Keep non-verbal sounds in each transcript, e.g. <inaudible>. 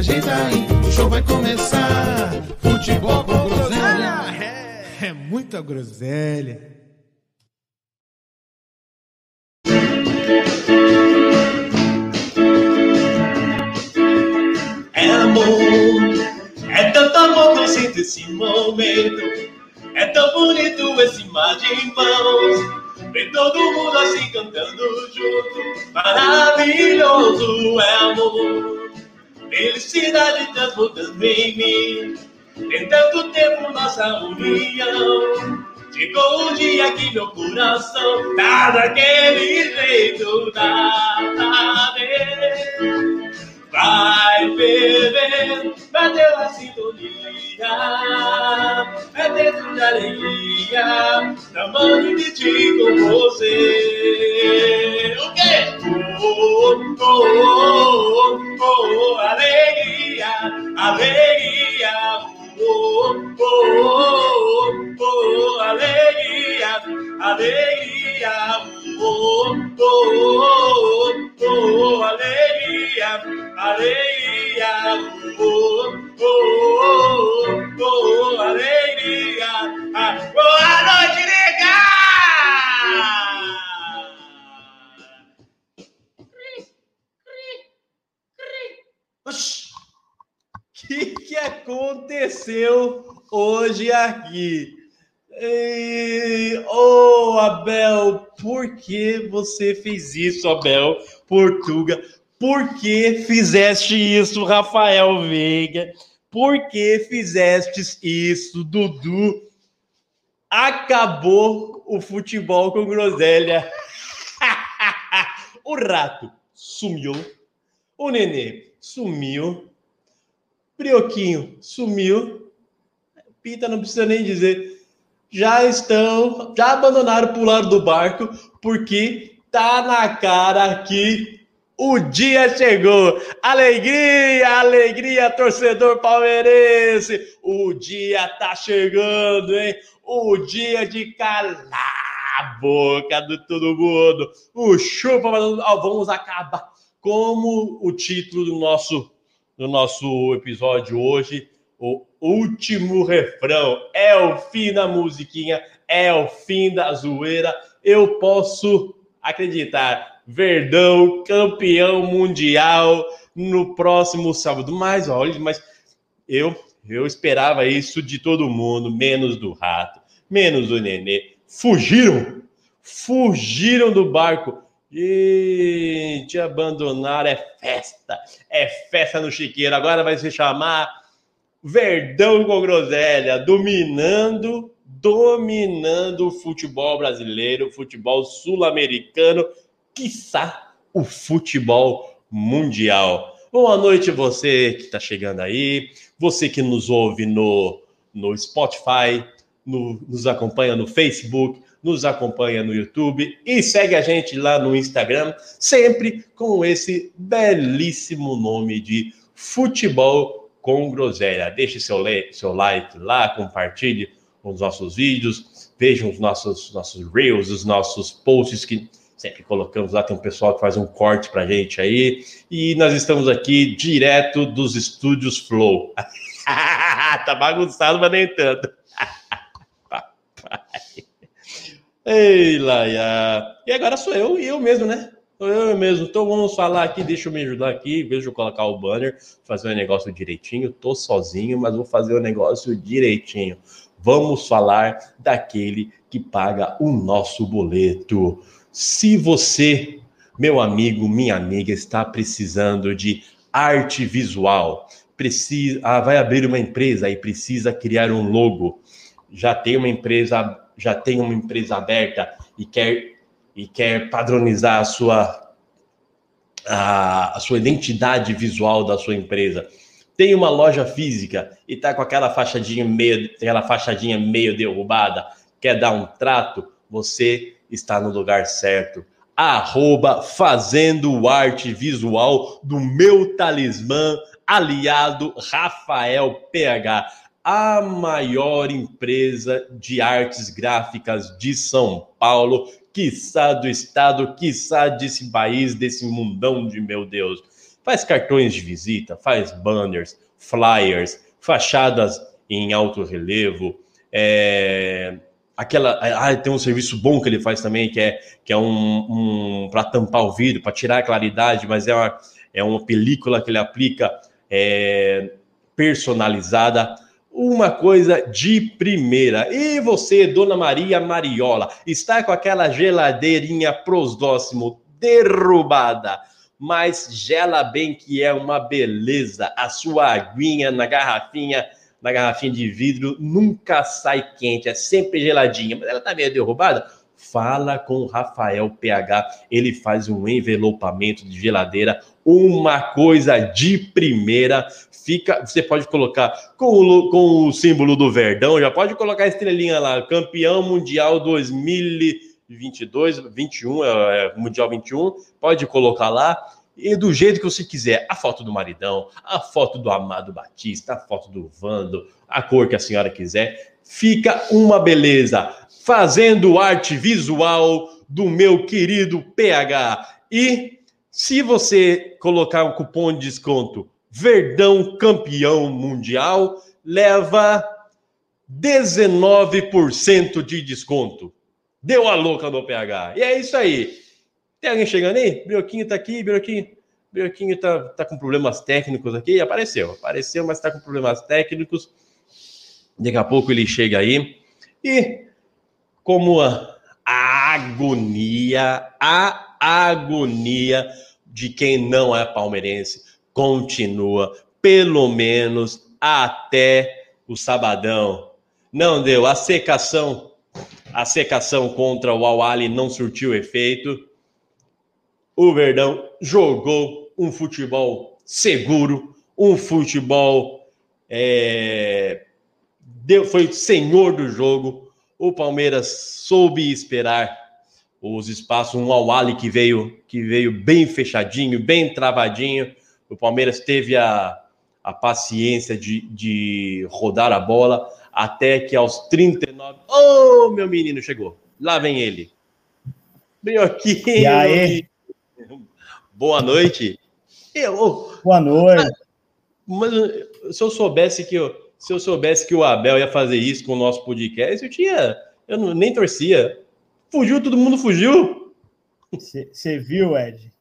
ajeita aí. O show vai começar. Futebol com groselha. É, é muita groselha. É amor, é tanto amor que eu sinto esse momento. É tão bonito esse mar de mãos. Ver todo mundo assim cantando junto. Maravilhoso é amor. Felicidade transbordando em mim. Tem tanto tempo nossa união. Chegou o dia que meu coração tá daquele jeito, tá, tá bem. Vai beber, bateu a sintonia, é dentro da alegria, tamanho de ti com você. O quê? Oh, oh, oh, oh, oh, alegria, alegria, oh, oh, oh, oh, alegria, alegria, oh, oh, oh, oh, alegria, alegria, oh, oh, oh, oh, alegria. Ah, Boa noite, nega! O que, que aconteceu hoje aqui? Ei, Ô, Abel, por que você fez isso, Abel? Portuga, por que fizeste isso, Rafael Veiga? Por que fizeste isso, Dudu? Acabou o futebol com groselha. <laughs> o rato sumiu. O nenê sumiu. Brioquinho sumiu. Pita não precisa nem dizer. Já estão, já abandonaram o lado do barco, porque tá na cara que o dia chegou. Alegria, alegria, torcedor palmeirense. O dia tá chegando, hein? O dia de calar a boca de todo mundo. O chupa, vamos acabar como o título do nosso do nosso episódio hoje, o último refrão. É o fim da musiquinha, é o fim da zoeira. Eu posso acreditar. Verdão, campeão mundial no próximo sábado. Mas olha, mas eu eu esperava isso de todo mundo, menos do rato, menos do nenê. Fugiram, fugiram do barco. Gente, abandonar é festa, é festa no chiqueiro. Agora vai se chamar Verdão com Groselha, dominando, dominando o futebol brasileiro, o futebol sul-americano, quiçá o futebol mundial. Boa noite, você que está chegando aí, você que nos ouve no, no Spotify, no, nos acompanha no Facebook, nos acompanha no YouTube e segue a gente lá no Instagram, sempre com esse belíssimo nome de Futebol com Groselha. Deixe seu, seu like lá, compartilhe os nossos vídeos, vejam os nossos, nossos reels, os nossos posts que sempre colocamos lá. Tem um pessoal que faz um corte pra gente aí. E nós estamos aqui direto dos estúdios Flow. <laughs> tá bagunçado, mas nem tanto. <laughs> Ei, Laia. E agora sou eu e eu mesmo, né? Eu mesmo. Então vamos falar aqui, deixa eu me ajudar aqui, veja eu colocar o banner, fazer o negócio direitinho. Tô sozinho, mas vou fazer o negócio direitinho. Vamos falar daquele que paga o nosso boleto. Se você, meu amigo, minha amiga, está precisando de arte visual, precisa, ah, vai abrir uma empresa e precisa criar um logo, já tem uma empresa já tem uma empresa aberta e quer, e quer padronizar a sua, a, a sua identidade visual da sua empresa, tem uma loja física e tá com aquela fachadinha meio, aquela fachadinha meio derrubada, quer dar um trato, você está no lugar certo. Arroba fazendo arte visual do meu talismã aliado Rafael PH, a maior empresa de artes gráficas de São Paulo, quiçá do estado, quiçá desse país, desse mundão de meu Deus. Faz cartões de visita, faz banners, flyers, fachadas em alto relevo, é, aquela. Ah, tem um serviço bom que ele faz também, que é, que é um, um para tampar o vidro, para tirar a claridade, mas é uma, é uma película que ele aplica é, personalizada. Uma coisa de primeira. E você, Dona Maria Mariola, está com aquela geladeirinha prosdóximo derrubada, mas gela bem que é uma beleza. A sua aguinha na garrafinha na garrafinha de vidro nunca sai quente, é sempre geladinha, mas ela tá meio derrubada. Fala com o Rafael PH, ele faz um envelopamento de geladeira, uma coisa de primeira. Fica, você pode colocar com o, com o símbolo do Verdão, já pode colocar a estrelinha lá, campeão mundial 2022, 21, é, é, mundial 21, pode colocar lá e do jeito que você quiser. A foto do maridão, a foto do Amado Batista, a foto do Vando, a cor que a senhora quiser. Fica uma beleza. Fazendo arte visual do meu querido PH. E se você colocar o cupom de desconto Verdão Campeão Mundial, leva 19% de desconto. Deu a louca no PH. E é isso aí. Tem alguém chegando aí? Brioquinho tá aqui, Brioquinho. Brioquinho tá, tá com problemas técnicos aqui. Apareceu, apareceu, mas tá com problemas técnicos. Daqui a pouco ele chega aí. E como a, a agonia, a agonia de quem não é palmeirense continua, pelo menos até o sabadão. Não deu. A secação, a secação contra o Awali não surtiu efeito o Verdão jogou um futebol seguro, um futebol é, deu, foi senhor do jogo. O Palmeiras soube esperar os espaços, um Awali que veio que veio bem fechadinho, bem travadinho. O Palmeiras teve a, a paciência de, de rodar a bola até que aos 39. Oh, meu menino chegou. Lá vem ele. aqui. E aí? Boa noite. Eu, Boa noite. Mas se eu soubesse que eu, se eu soubesse que o Abel ia fazer isso com o nosso podcast, eu tinha, eu não, nem torcia. Fugiu, todo mundo fugiu. Você viu, Ed?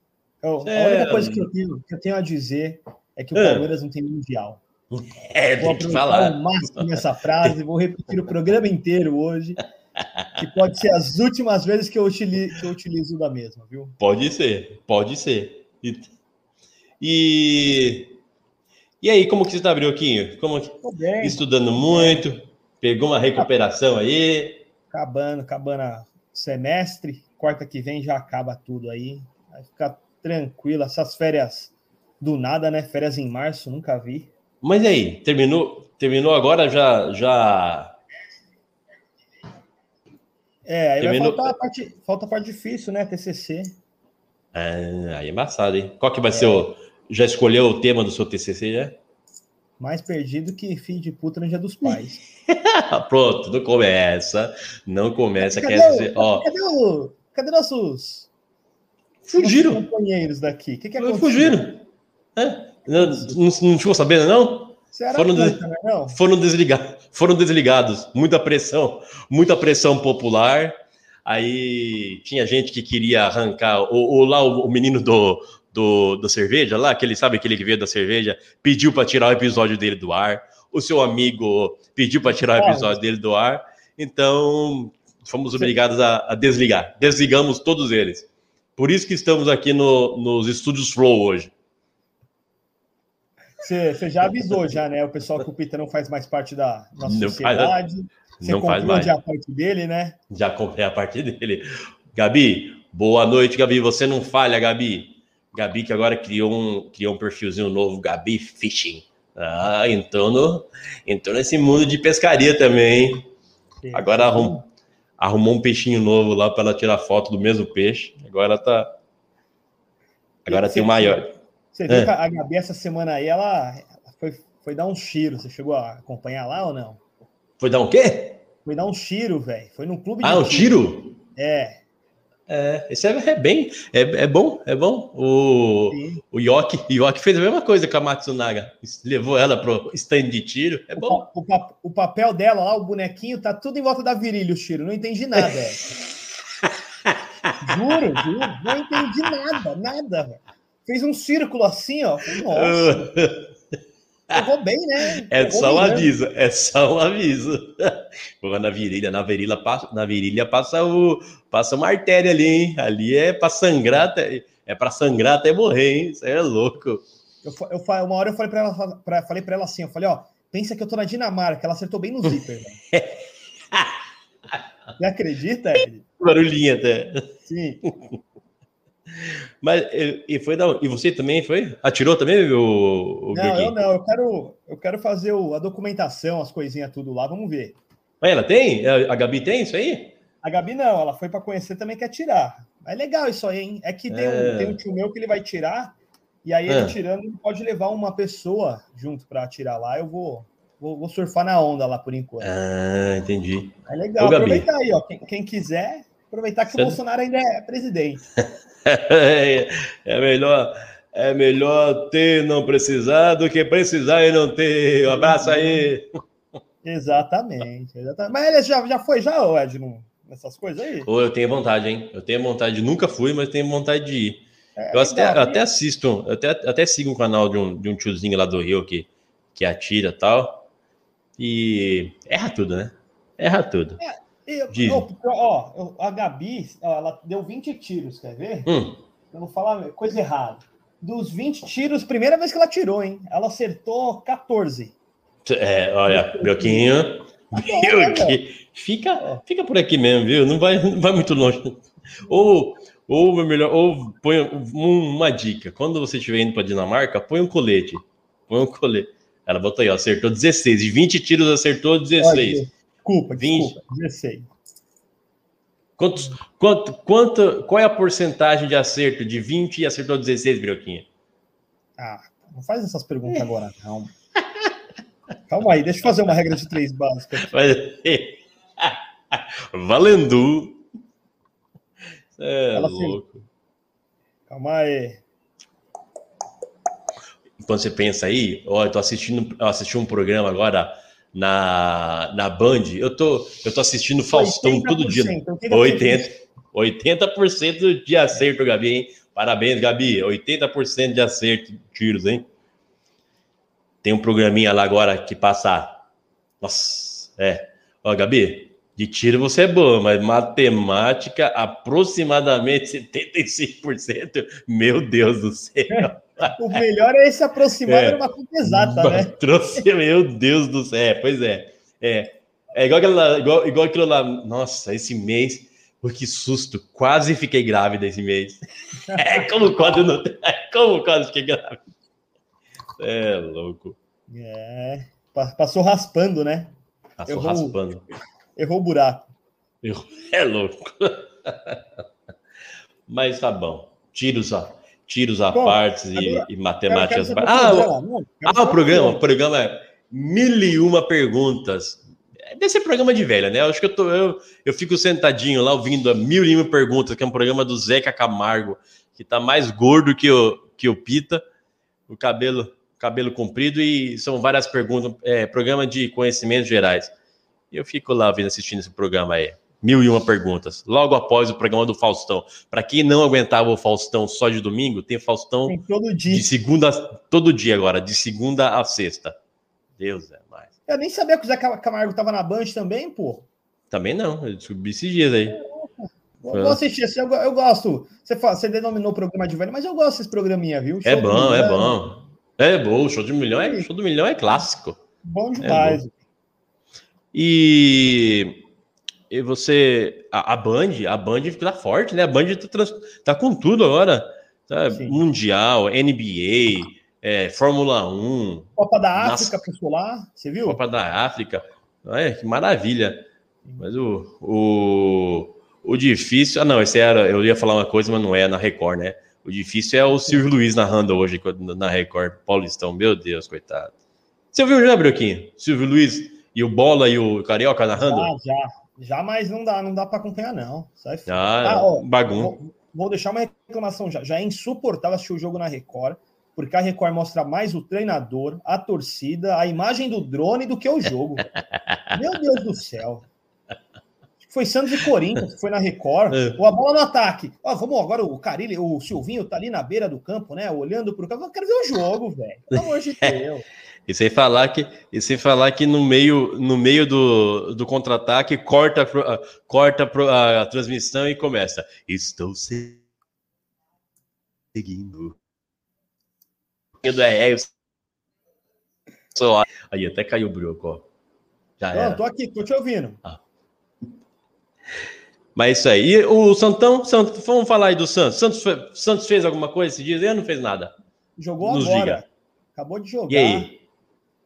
Eu, é... A única coisa que eu, tenho, que eu tenho a dizer é que o é. Palmeiras não tem mundial. É, vou tem que falar. o máximo nessa frase, vou repetir o programa inteiro hoje que pode ser as últimas vezes que eu, utilizo, que eu utilizo da mesma, viu? Pode ser, pode ser. E, e, e aí, como que você está, Brioquinho? Como, bem, estudando muito, pegou uma recuperação aí? Acabando, acabando semestre, quarta que vem já acaba tudo aí. Vai ficar tranquilo, essas férias do nada, né? Férias em março, nunca vi. Mas aí, terminou, terminou agora já já é, aí Terminou... vai faltar a parte, falta a parte difícil, né? TCC. É, aí é embaçado, hein? Qual que vai é. ser o... Já escolheu o tema do seu TCC, já? Mais perdido que filho de puta no dia dos pais. <laughs> Pronto, não começa. Não começa. Cadê, quer dizer, ó... cadê, o... cadê nossos... Fugiram. Nossos companheiros daqui. O que, que aconteceu? Fugiram. É? Não, não, não ficou sabendo, não? Foram, puta, né, não? foram, desligados, foram desligados. Muita pressão, muita pressão popular. Aí tinha gente que queria arrancar. O, o lá, o, o menino do, do, da cerveja, lá, aquele, sabe aquele que veio da cerveja, pediu para tirar o episódio dele do ar. O seu amigo pediu para tirar o episódio dele do ar. Então, fomos obrigados a, a, desligar. Desligamos todos eles. Por isso que estamos aqui no, nos estúdios Flow hoje. Você, já avisou, já, né? O pessoal que o Peter não faz mais parte da nossa não sociedade. Faz, você não faz já a parte dele, né? Já comprei a parte dele. Gabi, boa noite, Gabi. Você não falha, Gabi. Gabi que agora criou um, criou um perfilzinho novo, Gabi Fishing. Ah, entrou, no, entrou nesse mundo de pescaria também. hein? Agora arrum, arrumou um peixinho novo lá para ela tirar foto do mesmo peixe. Agora tá. Agora tem o maior. Você viu É. que a Gabi essa semana aí, ela foi, foi dar um tiro. Você chegou a acompanhar lá ou não? Foi dar um quê? Foi dar um tiro, velho. Foi num clube Ah, um tiro? É. É, esse é, é bem. É, é bom, é bom. O, sim. o Yoki, Yoki fez a mesma coisa com a Matsunaga. Levou ela pro stand de tiro. É O, bom. o pa- o papel dela lá, o bonequinho, tá tudo em volta da virilha, o tiro. Não entendi nada. <laughs> Juro, juro. Não entendi nada, nada. Fez um círculo assim, ó. Falei, <laughs> Nossa, pegou bem, né? <laughs> É Pegou só um bem, né? aviso, é só um aviso. <laughs> Na virilha, na virilha passa, na virilha passa o passa uma artéria ali, hein? Ali é para sangrar, até, é para sangrar até morrer, hein? Isso aí é louco. Eu, eu, uma hora eu falei pra ela, pra, falei pra ela assim, eu falei, ó, pensa que eu tô na Dinamarca, ela acertou bem no zíper, velho. <laughs> Você acredita, Ed? Barulhinho até. Sim. Mas e, foi da e você também foi? Atirou também o, o Não, eu não, eu quero, eu quero fazer o- a documentação, as coisinhas tudo lá, vamos ver. Mas ela tem? A a Gabi tem isso aí? A Gabi não, ela foi para conhecer também quer tirar. É legal isso aí, hein? É que tem, É. Um, tem um tio meu que ele vai tirar, e aí É. ele tirando, ele pode levar uma pessoa junto para tirar lá. Eu vou, vou, vou surfar na onda lá por enquanto. Ah, entendi. É legal, Ô, Gabi. aproveitar aí, ó. Quem, quem quiser, aproveitar que Você- o Bolsonaro ainda é presidente. É, <laughs> é melhor é melhor ter e não precisar do que precisar e não ter. Um abraço aí. Exatamente, exatamente. Mas ele já, já foi, já, ô, Ed, no- nessas coisas aí? Ou eu tenho vontade, hein? Eu tenho vontade, nunca fui, mas tenho vontade de ir. É, Eu até, eu até assisto, eu até, até sigo um canal de um, de um tiozinho lá do Rio que, que atira e tal. E erra tudo, né? Erra tudo. E, Diz. ó, ó, eu- a Gabi, ó, ela deu 20 tiros, quer ver? Hum, Eu não falar coisa errada. Dos 20 tiros, primeira vez que ela tirou, hein? Ela acertou 14. é, olha, Brioquinho. Tá Brioquinho. Fica, fica por aqui mesmo, viu? Não vai, não vai muito longe. Ou, ou melhor, ou põe um- uma dica. Quando você estiver indo para Dinamarca, põe um colete. Põe um colete. Ela botou aí, ó, acertou 16. De 20 tiros, acertou 16. Desculpa, 20. desculpa. 16. Quantos, quanto, quanto, qual é a porcentagem de acerto de 20 e acertou 16, Brioquinha? Ah, não faz essas perguntas agora, calma. Calma aí, deixa eu fazer uma regra de três básica. <laughs> Mas- Valendo! É Ela fez- louco. Calma aí. Quando você pensa aí, ó, eu tô assistindo, eu assisti um programa agora na, na Band. Eu tô, eu tô assistindo Faustão todo dia. 80%, 80, 80% de acerto, Gabi, hein? Parabéns, Gabi. 80% de acerto de tiros, hein? Tem um programinha lá agora que passa. Nossa, é. Ó, Gabi, de tiro você é boa, mas matemática, aproximadamente 75%. Meu Deus do céu. O melhor é se aproximar É. de uma conta exata, né? <laughs> Trouxe, meu Deus do céu. É, pois é. É, é igual, aquela, igual, igual aquilo lá. Nossa, esse mês. Que susto. Quase fiquei grávida esse mês. <laughs> É como quase não. É como quase fiquei grávida. É louco. É. Pa- Passou raspando, né? Passou Eu vou- raspando. Errou o buraco. É louco. <laughs> Mas tá bom. Tiros a, tiros a Bom, partes e, e matemáticas. o Ah, programa, não, quero Ah, o programa, o programa é mil e uma perguntas. Deve ser programa de velha, né? Eu acho que eu, tô, eu, eu fico sentadinho lá ouvindo a mil e uma perguntas, que é um programa do Zeca Camargo, que tá mais gordo que o, que o Pita, o cabelo, cabelo comprido, e são várias perguntas, é, programa de conhecimentos gerais. E eu fico lá vendo, assistindo esse programa aí. Mil e uma perguntas. Logo após o programa do Faustão. Para quem não aguentava o Faustão só de domingo, tem Faustão Tem todo de dia. segunda, todo dia agora, de segunda a sexta. Deus é mais. Eu nem sabia que o Zé Camargo tava na Band também, pô. Também não, eu descobri esses dias aí. Eu vou assistir, assim, eu, eu gosto. Você, fala, você denominou programa de velho, mas eu gosto desse programinha, viu? É Show do bom, é bom. É bom, show de milhão é, show do milhão é clássico. Bom demais. E, e você, a, a Band, a Band tá forte, né? A Band tá, trans- tá com tudo agora. Tá? Mundial, NBA, é, Fórmula 1, Copa da. África passou lá, você viu? Copa da África. É, que maravilha. Mas o, o, o difícil. Ah, não, esse era. Eu ia falar uma coisa, mas não é na Record, né? O difícil é o Silvio Luiz narrando hoje na Record Paulistão. Meu Deus, coitado. Você viu já, Brioquinho? Silvio Luiz e o Bola e o Carioca narrando? Ah, já. Já, mas não dá, não dá para acompanhar, não. Sai fora. Ah, ó, bagunça. Vou, vou deixar uma reclamação já. Já é insuportável assistir o jogo na Record, porque a Record mostra mais o treinador, a torcida, a imagem do drone do que o jogo. <laughs> Meu Deus do céu. Foi Santos e Corinthians, que foi na Record. <laughs> É. Ou a bola no ataque. Ó, vamos agora, o Carilli, o Silvinho tá ali na beira do campo, né? Olhando pro campo. Eu quero ver o jogo, <laughs> velho. Pelo amor de Deus. E sem falar que, e sem falar que no meio, no meio do, do contra-ataque corta, ah, corta pro- a, transmissão e começa. Estou se- seguindo. Do é, eu sou- Aí até caiu o broco, ó. Já Não, era. tô aqui, tô te ouvindo. Mas é isso aí. E o Santão, Sant- vamos falar aí do Santos. Santos, Santos fez alguma coisa esse dia? Ele não fez nada. Jogou Nos agora. diga. Acabou de jogar. E aí?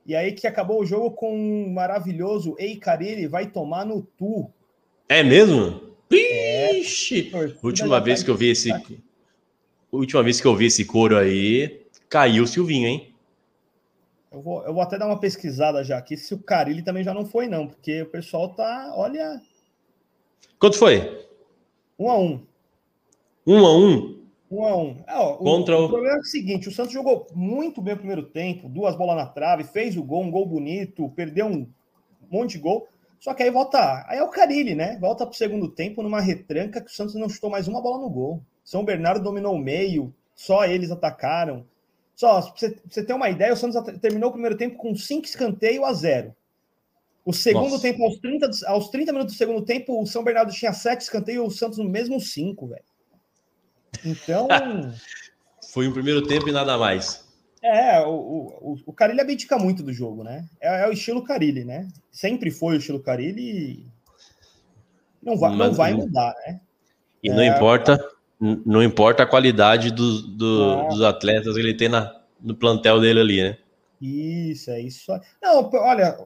E aí que acabou o jogo com um maravilhoso Ei Carilli vai tomar no tu. É mesmo? Ixi! Torcida Última já vez tá que eu vi esse. Última vez que eu vi esse couro aí, caiu o Silvinho, hein? Eu vou, eu vou até dar uma pesquisada já aqui se o Carilli também já não foi, não, porque o pessoal tá, olha, Quanto foi? um a um. Um a um? Um a um. É, ó, o- Contra o, o- problema é o seguinte: o Santos jogou muito bem o primeiro tempo, duas bolas na trave, fez o gol, um gol bonito, perdeu um monte de gol. Só que aí volta. Aí é o Carilli, né? Volta pro segundo tempo numa retranca que o Santos não chutou mais uma bola no gol. São Bernardo dominou o meio, só eles atacaram. Só, pra você, pra você ter uma ideia, o Santos terminou o primeiro tempo com cinco escanteios a zero. O segundo Nossa. tempo, aos 30, do- aos 30 minutos do segundo tempo, o São Bernardo tinha sete escanteios e o Santos no mesmo cinco, velho. Então. <laughs> Foi um primeiro tempo e nada mais. É, o, o, o Carilli abdica muito do jogo, né? É, é o estilo Carilli, né? Sempre foi o estilo Carilli e não vai, não vai mudar, né? E não É. importa, não importa a qualidade do- do- Não. dos atletas que ele tem na, no plantel dele ali, né? Isso, é isso. Não, olha,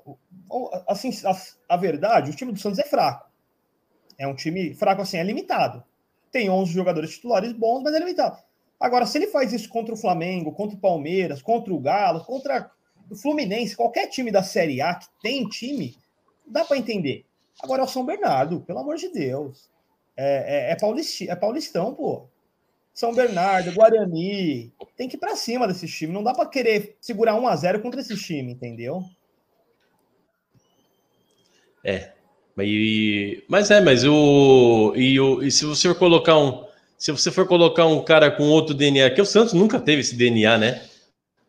assim, a, a verdade, o time do Santos é fraco. É um time fraco, assim, é limitado. Tem 11 jogadores titulares bons, mas é limitado. Agora, se ele faz isso contra o Flamengo, contra o Palmeiras, contra o Galo, contra o Fluminense, qualquer time da Série A que tem time, dá para entender. Agora é o São Bernardo, pelo amor de Deus. É, é, é, paulisti- é paulistão, pô. São Bernardo, Guarani, tem que ir para cima desses times. Não dá para querer segurar 1 a 0 contra esses times, entendeu? E- mas é, mas o e, o e se você for colocar um se você for colocar um cara com outro DNA, que o Santos nunca teve esse DNA, né?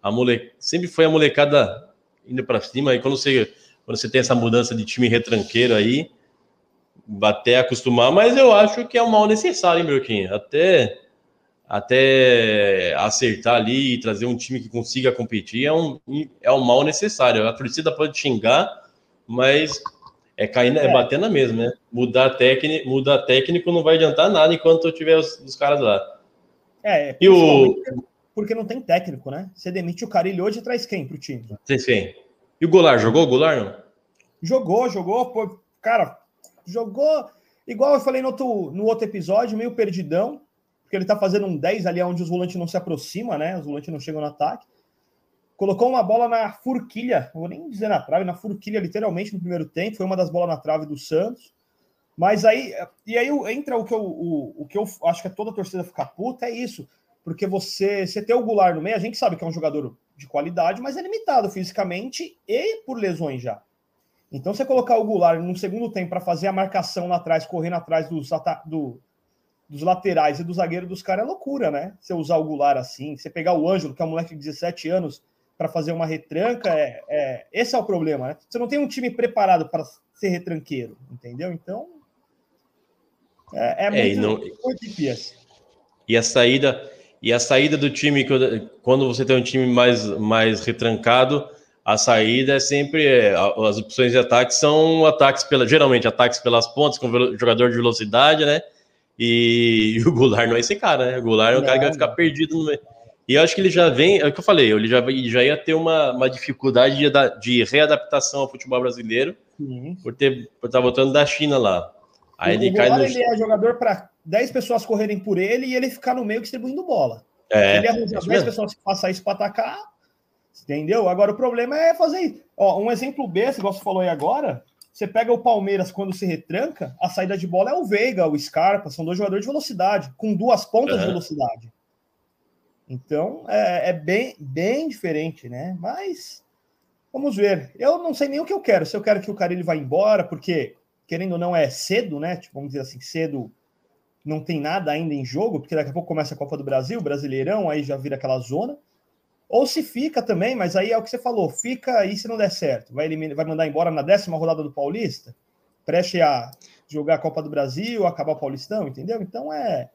A mole, sempre foi a molecada indo para cima e quando você quando você tem essa mudança de time retranqueiro aí, até acostumar, mas eu acho que é um mal necessário, hein, Broquinho? Até até acertar ali e trazer um time que consiga competir é um, é um mal necessário. A torcida pode xingar, mas é cair, é É. bater na mesma, né? Mudar técnico, mudar técnico não vai adiantar nada enquanto eu tiver os, os caras lá. É, E o- porque não tem técnico, né? Você demite o Carilho hoje e traz quem pro time? Vocês quem? E o Goulart jogou? O Goulart não? Jogou, jogou, pô, cara, jogou igual eu falei no outro, no outro episódio, meio perdidão, porque ele tá fazendo um 10 ali onde os volantes não se aproximam, né? Os volantes não chegam no ataque. Colocou uma bola na furquilha, não vou nem dizer na trave, na furquilha, literalmente, no primeiro tempo. Foi uma das bolas na trave do Santos. Mas aí, e aí entra o que eu, o, o que eu acho que é toda a torcida ficar puta, é isso. Porque você, você ter o Goulart no meio, a gente sabe que é um jogador de qualidade, mas é limitado fisicamente e por lesões já. Então, você colocar o Goulart no segundo tempo para fazer a marcação lá atrás, correndo atrás dos, do- dos laterais e do zagueiro dos caras é loucura, né? Você usar o Goulart assim, você pegar o Ângelo, que é um moleque de 17 anos, para fazer uma retranca, é, é- esse é o problema, né? Você não tem um time preparado para ser retranqueiro, entendeu? Então. É, é É, e muito, não- muito difícil. E a saída e a saída do time quando- você tem um time mais mais retrancado, a saída é sempre é, as opções de ataque são ataques pela geralmente ataques pelas pontas com jogador de velocidade, né? E, <laughs> e o Goulart não é esse cara, né? O Goulart é o cara que vai Não, ficar não. perdido no meio, E eu acho que ele já vem, é o que eu falei, ele já, já ia ter uma, uma dificuldade de, de readaptação ao futebol brasileiro por ter por estar voltando da China lá. Aí ele cai no. Ele é jogador para 10 pessoas correrem por ele e ele ficar no meio distribuindo bola. É, ele arranja isso 10 mesmo. pessoas que façam isso para atacar, entendeu? Agora o problema é fazer isso. Ó, um exemplo besta, igual você falou aí agora, você pega o Palmeiras quando se retranca, a saída de bola é o Veiga, o Scarpa, são dois jogadores de velocidade, com duas pontas de Aham. velocidade. Então é, é bem, bem diferente, né? Mas vamos ver. Eu não sei nem o que eu quero. Se eu quero que o Carilli vá embora, porque querendo ou não é cedo, né? Tipo, vamos dizer assim, cedo não tem nada ainda em jogo, porque daqui a pouco começa a Copa do Brasil, Brasileirão, aí já vira aquela zona. Ou se fica também, mas aí é o que você falou, fica aí se não der certo. Vai, eliminar, vai mandar embora na décima rodada do Paulista, preste a jogar a Copa do Brasil, acabar o Paulistão, entendeu? Então é.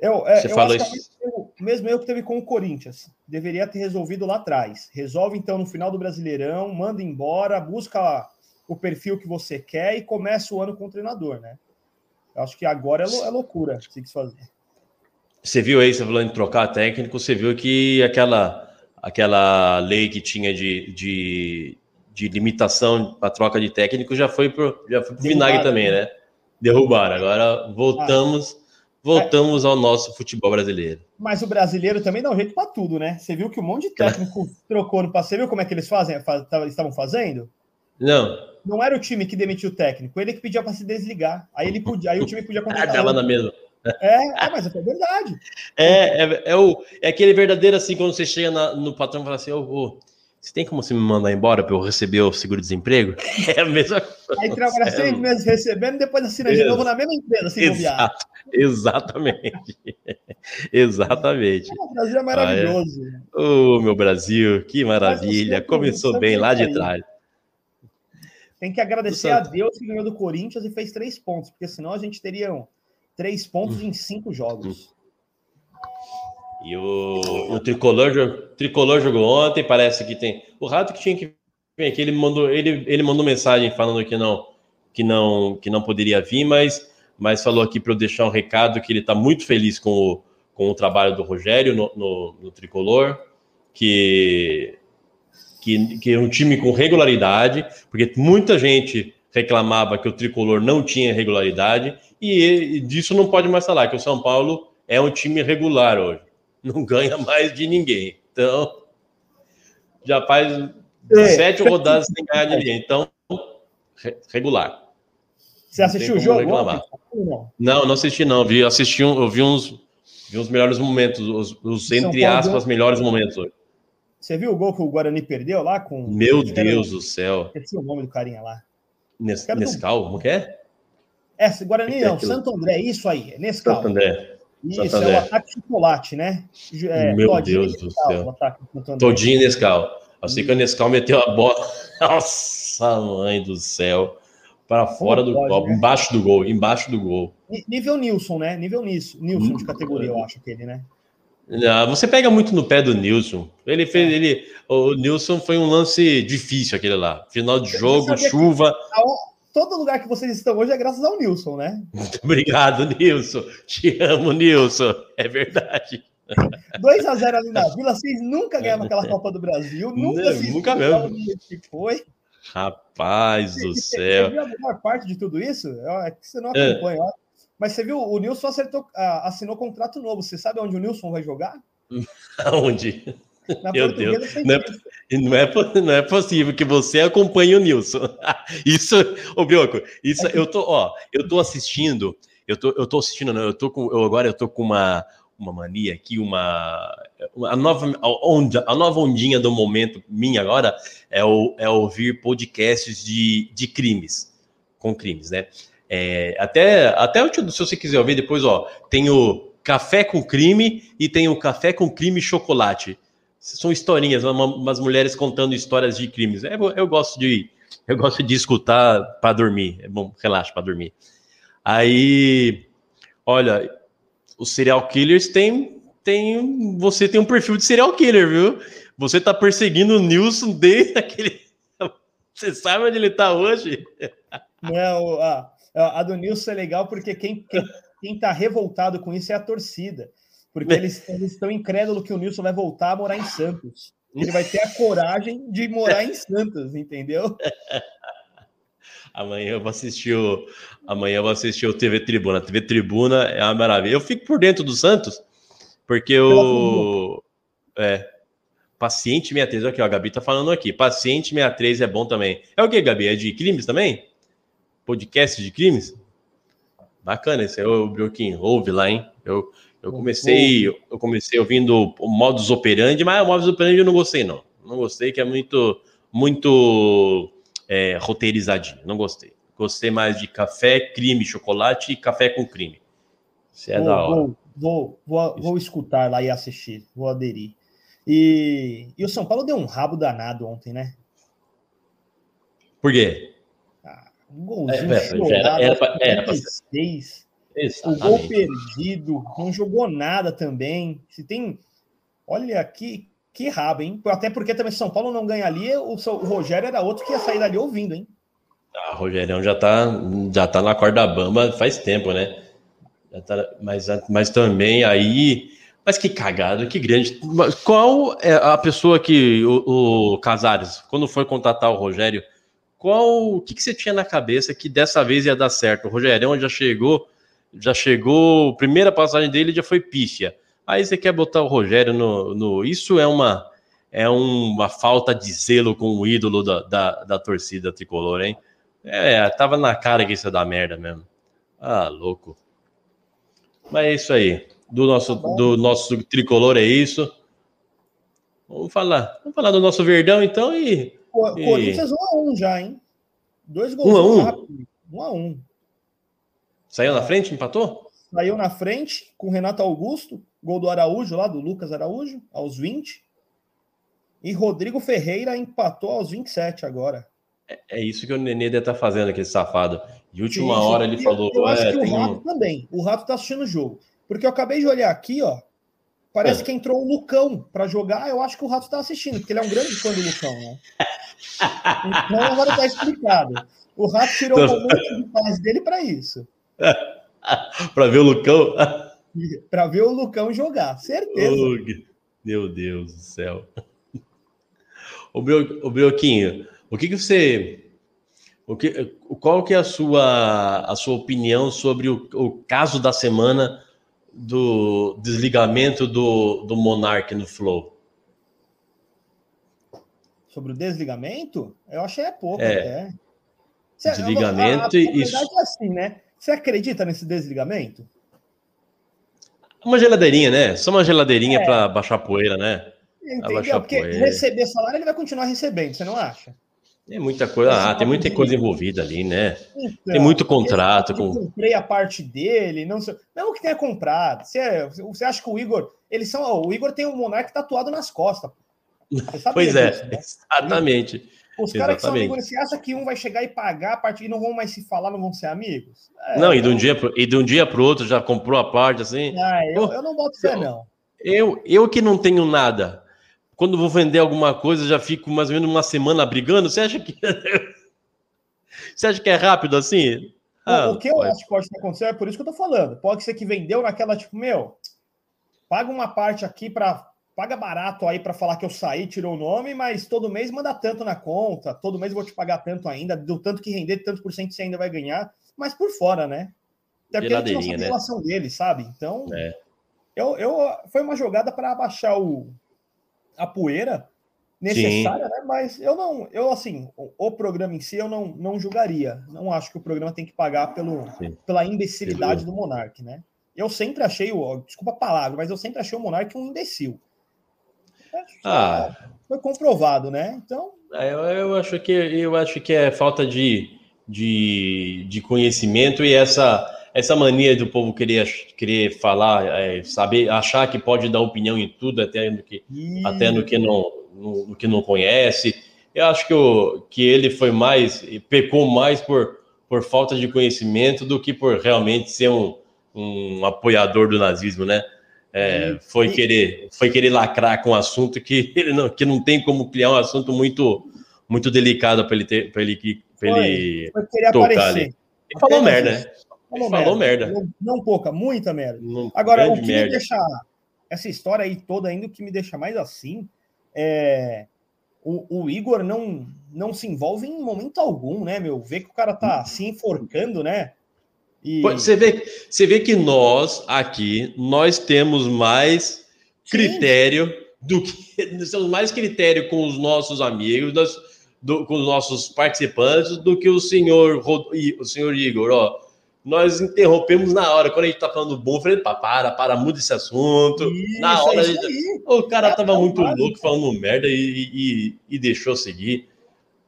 Eu, é, Você eu falou isso. é o mesmo eu que teve com o Corinthians. Deveria ter resolvido lá atrás. Resolve então no final do Brasileirão, manda embora, busca o perfil que você quer e começa o ano com o treinador, né? Eu acho que agora é, lou- é loucura se fazer. Você viu aí, você falando em trocar técnico, você viu que aquela, aquela lei que tinha de, de, de limitação para troca de técnico já foi pro, já foi pro vinagre também, né? Derrubaram. Agora voltamos, voltamos ao nosso futebol brasileiro. Mas o brasileiro também dá um jeito para tudo, né? Você viu que um monte de técnico trocou no passado. Você viu como é que eles fazem? Fa- tava- Estavam fazendo? Não, Não era o time que demitiu o técnico, ele que pedia para se desligar. Aí ele podia, aí o time podia <laughs> contratar. acaba na mesma. É, é, mas é verdade. É, é, é, o, é aquele verdadeiro assim, quando você chega na- no patrão e fala assim, ô, ô, você tem como você me mandar embora para eu receber o seguro-desemprego? <laughs> É a mesma coisa. Aí trabalha seis meses recebendo, depois assina de Exato. novo na mesma empresa, sem. Exato, exatamente. <laughs> exatamente. O Brasil é maravilhoso. Ô, meu Brasil, que maravilha. Começou bem lá de aí. trás. Tem que agradecer a. Deus que ganhou do Corinthians e fez três pontos, porque senão a gente teria três Hum. pontos em cinco jogos. E o, o tricolor, tricolor jogou ontem, parece que tem. O Rato que tinha que vir aqui, ele mandou, ele, ele mandou mensagem falando que não, que não, que não poderia vir, mas, mas falou aqui para eu deixar um recado que ele está muito feliz com o, com o trabalho do Rogério no, no, no tricolor, que, que, que é um time com regularidade, porque muita gente reclamava que o tricolor não tinha regularidade, e, e disso não pode mais falar, que o São Paulo é um time regular hoje não ganha mais de ninguém. Então, já faz É. sete rodadas sem ganhar de ninguém. Então, re- regular. Você assistiu o jogo? reclamar. Não. Não, não assisti, não. Vi, assisti um, eu vi uns, vi uns melhores momentos, os, os entre aspas, melhores momentos hoje. Você viu o gol que o Guarani perdeu lá com. Meu era- Deus do céu. Esqueci o nome do carinha lá. Nes, Nescau, como que é? É, Guarani é não, aquilo? Santo André, isso aí, é Nescau. Santo André. Isso, Santo é o ataque chocolate, né? É, Meu Todinho Deus e do Nescau, céu. ataque. Todinho Nescau. Sei que o Nescau meteu a bola. <laughs> Nossa, mãe do céu. Para fora do pode, gol, né? embaixo do gol, embaixo do gol. Nível Nilson, né? Nível Nilson, Nilson de categoria, eu acho aquele, né? Não, você pega muito no pé do Nilson. Ele fez, ele, o Nilson foi um lance difícil aquele lá. Final de jogo, sabia que- chuva. Todo lugar que vocês estão hoje é graças ao Nilson, né? <laughs> Muito obrigado, Nilson. Te amo, Nilson. É verdade. <laughs> 2x0 ali na Vila, vocês nunca ganharam aquela Copa do Brasil, nunca Não, se nunca mesmo. que foi. Rapaz do Você céu. viu a melhor parte de tudo isso? É que você não É. acompanha, ó. Mas você viu, o Nilson acertou, ah, assinou contrato novo. Você sabe onde o Nilson vai jogar? <laughs> Aonde? Na Meu Deus, não é- Não é, não é possível que você acompanhe o Nilson. <laughs> Isso, ô Bioco, isso eu tô, ó, eu tô assistindo, eu tô, eu tô assistindo, não, eu tô com, eu agora eu tô com uma, uma mania aqui, uma, uma- a nova, a, onda, a nova ondinha do momento minha agora é, o, é ouvir podcasts de, de crimes, com crimes, né? É, até, até se você quiser ouvir depois, ó, tem o Café com Crime e tem o Café com Crime Chocolate são historinhas, uma- umas mulheres contando histórias de crimes. É, eu gosto de eu gosto de escutar para dormir. É bom, relaxa para dormir. Aí, olha, os serial killers tem tem você tem um perfil de serial killer, viu? Você tá perseguindo o Nilson desde aquele <laughs> Você sabe onde ele tá hoje? Não, a, a do Nilson é legal porque quem, quem, quem tá revoltado com isso é a torcida. Porque eles, eles estão incrédulos que o Nilson vai voltar a morar em Santos. Ele vai ter a coragem de morar em Santos, entendeu? <laughs> Amanhã eu vou assistir o. Amanhã eu vou assistir o TV Tribuna. A TV Tribuna é uma maravilha. Eu fico por dentro do Santos, porque o. É. Paciente 63, aqui, ó, a Gabi tá falando aqui. Paciente 63 é bom também. É o que, Gabi? É de crimes também? Podcast de crimes? Bacana esse o Brioquinho. Ouve lá, hein? Eu, eu comecei, eu comecei ouvindo o modus operandi, mas o modus operandi eu não gostei, não. Não gostei, que é muito, muito é, roteirizadinho. Não gostei. Gostei mais de café, crime, chocolate e café com crime. Isso é vou, da hora. Vou, vou, vou, vou escutar lá e assistir. Vou aderir. E, e o São Paulo deu um rabo danado ontem, né? Por quê? Um golzinho É, é, chorado, era- era era 36. O gol perdido, não jogou nada também. Se tem. Olha que, que rabo, hein? Até porque também se São Paulo não ganha ali, o, o Rogério era outro que ia sair dali ouvindo, hein? Ah, Rogerão já tá, já tá na corda bamba faz tempo, né? Tá- mas, mas também aí. Mas que cagada, que grande. Qual é a pessoa que o, o Casares, quando foi contratar o Rogério, qual o que, que você tinha na cabeça que dessa vez ia dar certo? O Rogerão já chegou, já chegou, primeira passagem dele já foi pífia. Aí você quer botar o Rogério no. no isso é uma é uma falta de zelo com o ídolo da, da, da torcida tricolor, hein? É, tava na cara que isso ia dar merda mesmo. Ah, louco. Mas é isso aí. Do nosso, do nosso tricolor é isso. Vamos falar. Vamos falar do nosso Verdão, então, e. Co- E- Corinthians 1x1 já, hein? Dois gols Um a um? rápidos. 1x1. Saiu na frente, empatou? Saiu na frente com o Renato Augusto, gol do Araújo lá, do Lucas Araújo, aos 20. E Rodrigo Ferreira empatou aos 27 agora. É isso que o Nenê deve estar fazendo, aquele safado. De última Sim, hora ele E falou. Eu acho é, que o um- Rato também. O Rato tá assistindo o jogo. Porque eu acabei de olhar aqui, ó. Parece É. que entrou o Lucão para jogar. Eu acho que o Rato tá assistindo, porque ele é um grande fã do Lucão, né? <laughs> Então agora tá explicado. O Rato tirou Então- um monte de paz dele para isso. <laughs> Pra ver o Lucão. <laughs> Para ver o Lucão jogar. Certeza. Oh, meu Deus do céu. O, Brio, o Brioquinho, o que, que você. O que, qual que é a sua, a sua opinião sobre o, o caso da semana do desligamento do, do Monark no Flow? Sobre o desligamento, eu achei é pouco É. Desligamento a, a, e a isso- é assim, né? Você acredita nesse desligamento? Uma geladeirinha, né? Só uma geladeirinha É. para baixar poeira, né? Entendeu? Porque poeira. receber salário ele vai continuar recebendo, você não acha? Tem muita coisa, ah, tem muita coisa envolvida ali, né? Tem muito contrato Eu com. comprei a parte dele, não sei. Não que tenha comprado. Você, você acha que o Igor. Eles são. O Igor tem o Monark tatuado nas costas. Pois é, disso, né? exatamente. Os caras que são amigos, você acha que um vai chegar e pagar a parte e não vão mais se falar, não vão ser amigos? É, Não, e de um eu- dia pro, e de um dia pro outro já comprou a parte assim. Ah, eu, eu não boto fé, Não. não. Eu, eu que não tenho nada, quando vou vender alguma coisa, já fico mais ou menos uma semana brigando. Você acha que. <laughs> Você acha que é rápido assim? O- Ah, o que eu pode. acho que pode acontecer é por isso que eu tô falando. Pode ser que vendeu naquela, tipo, meu, paga uma parte aqui para Paga barato aí para falar que eu saí, tirou o nome, mas todo mês manda tanto na conta, todo mês eu vou te pagar tanto ainda, do tanto que render, tanto por cento você ainda vai ganhar, mas por fora, né? Até porque gente não sabe né? relação dele, sabe? Então, É. eu, eu, foi uma jogada para abaixar o, a poeira necessária, né? Mas eu não, eu assim, o, o programa em si eu não, não julgaria. Não acho que o programa tem que pagar pelo, Sim. pela imbecilidade do Monark, né? Eu sempre achei o, desculpa a palavra, mas eu sempre achei o Monark um imbecil. Ah. Foi comprovado, né? Então, É, Eu, eu acho que eu acho que é falta de, de, de conhecimento e essa essa mania do povo querer querer falar, é, saber, achar que pode dar opinião em tudo, até no que até no que não no, no que não conhece. Eu acho que, o, que ele foi mais pecou mais por, por falta de conhecimento do que por realmente ser um, um apoiador do nazismo, né? É, foi e- querer foi querer lacrar com um assunto que <laughs> ele não que não tem como criar um assunto muito muito delicado para ele ter para ele pra Foi. ele foi querer tocar aparecer. ali. Ele falou merda, né? Falou merda. Não, não pouca, muita merda. Não- Agora, o que, me merda. deixa, essa história aí toda ainda o que me deixa mais assim é o, o, Igor não, não se envolve em momento algum, né, meu? Vê que o cara tá se enforcando, né? E... Você, vê, você vê que nós aqui, nós temos mais critério Sim. do que. Temos mais critério com os nossos amigos, nós, do, com os nossos participantes, do que o senhor, o senhor Igor, ó nós interrompemos na hora. Quando a gente tá falando bom, eu falei, para, para, muda esse assunto. Isso, na hora, gente, o cara tava muito louco falando merda e, e, e, deixou seguir.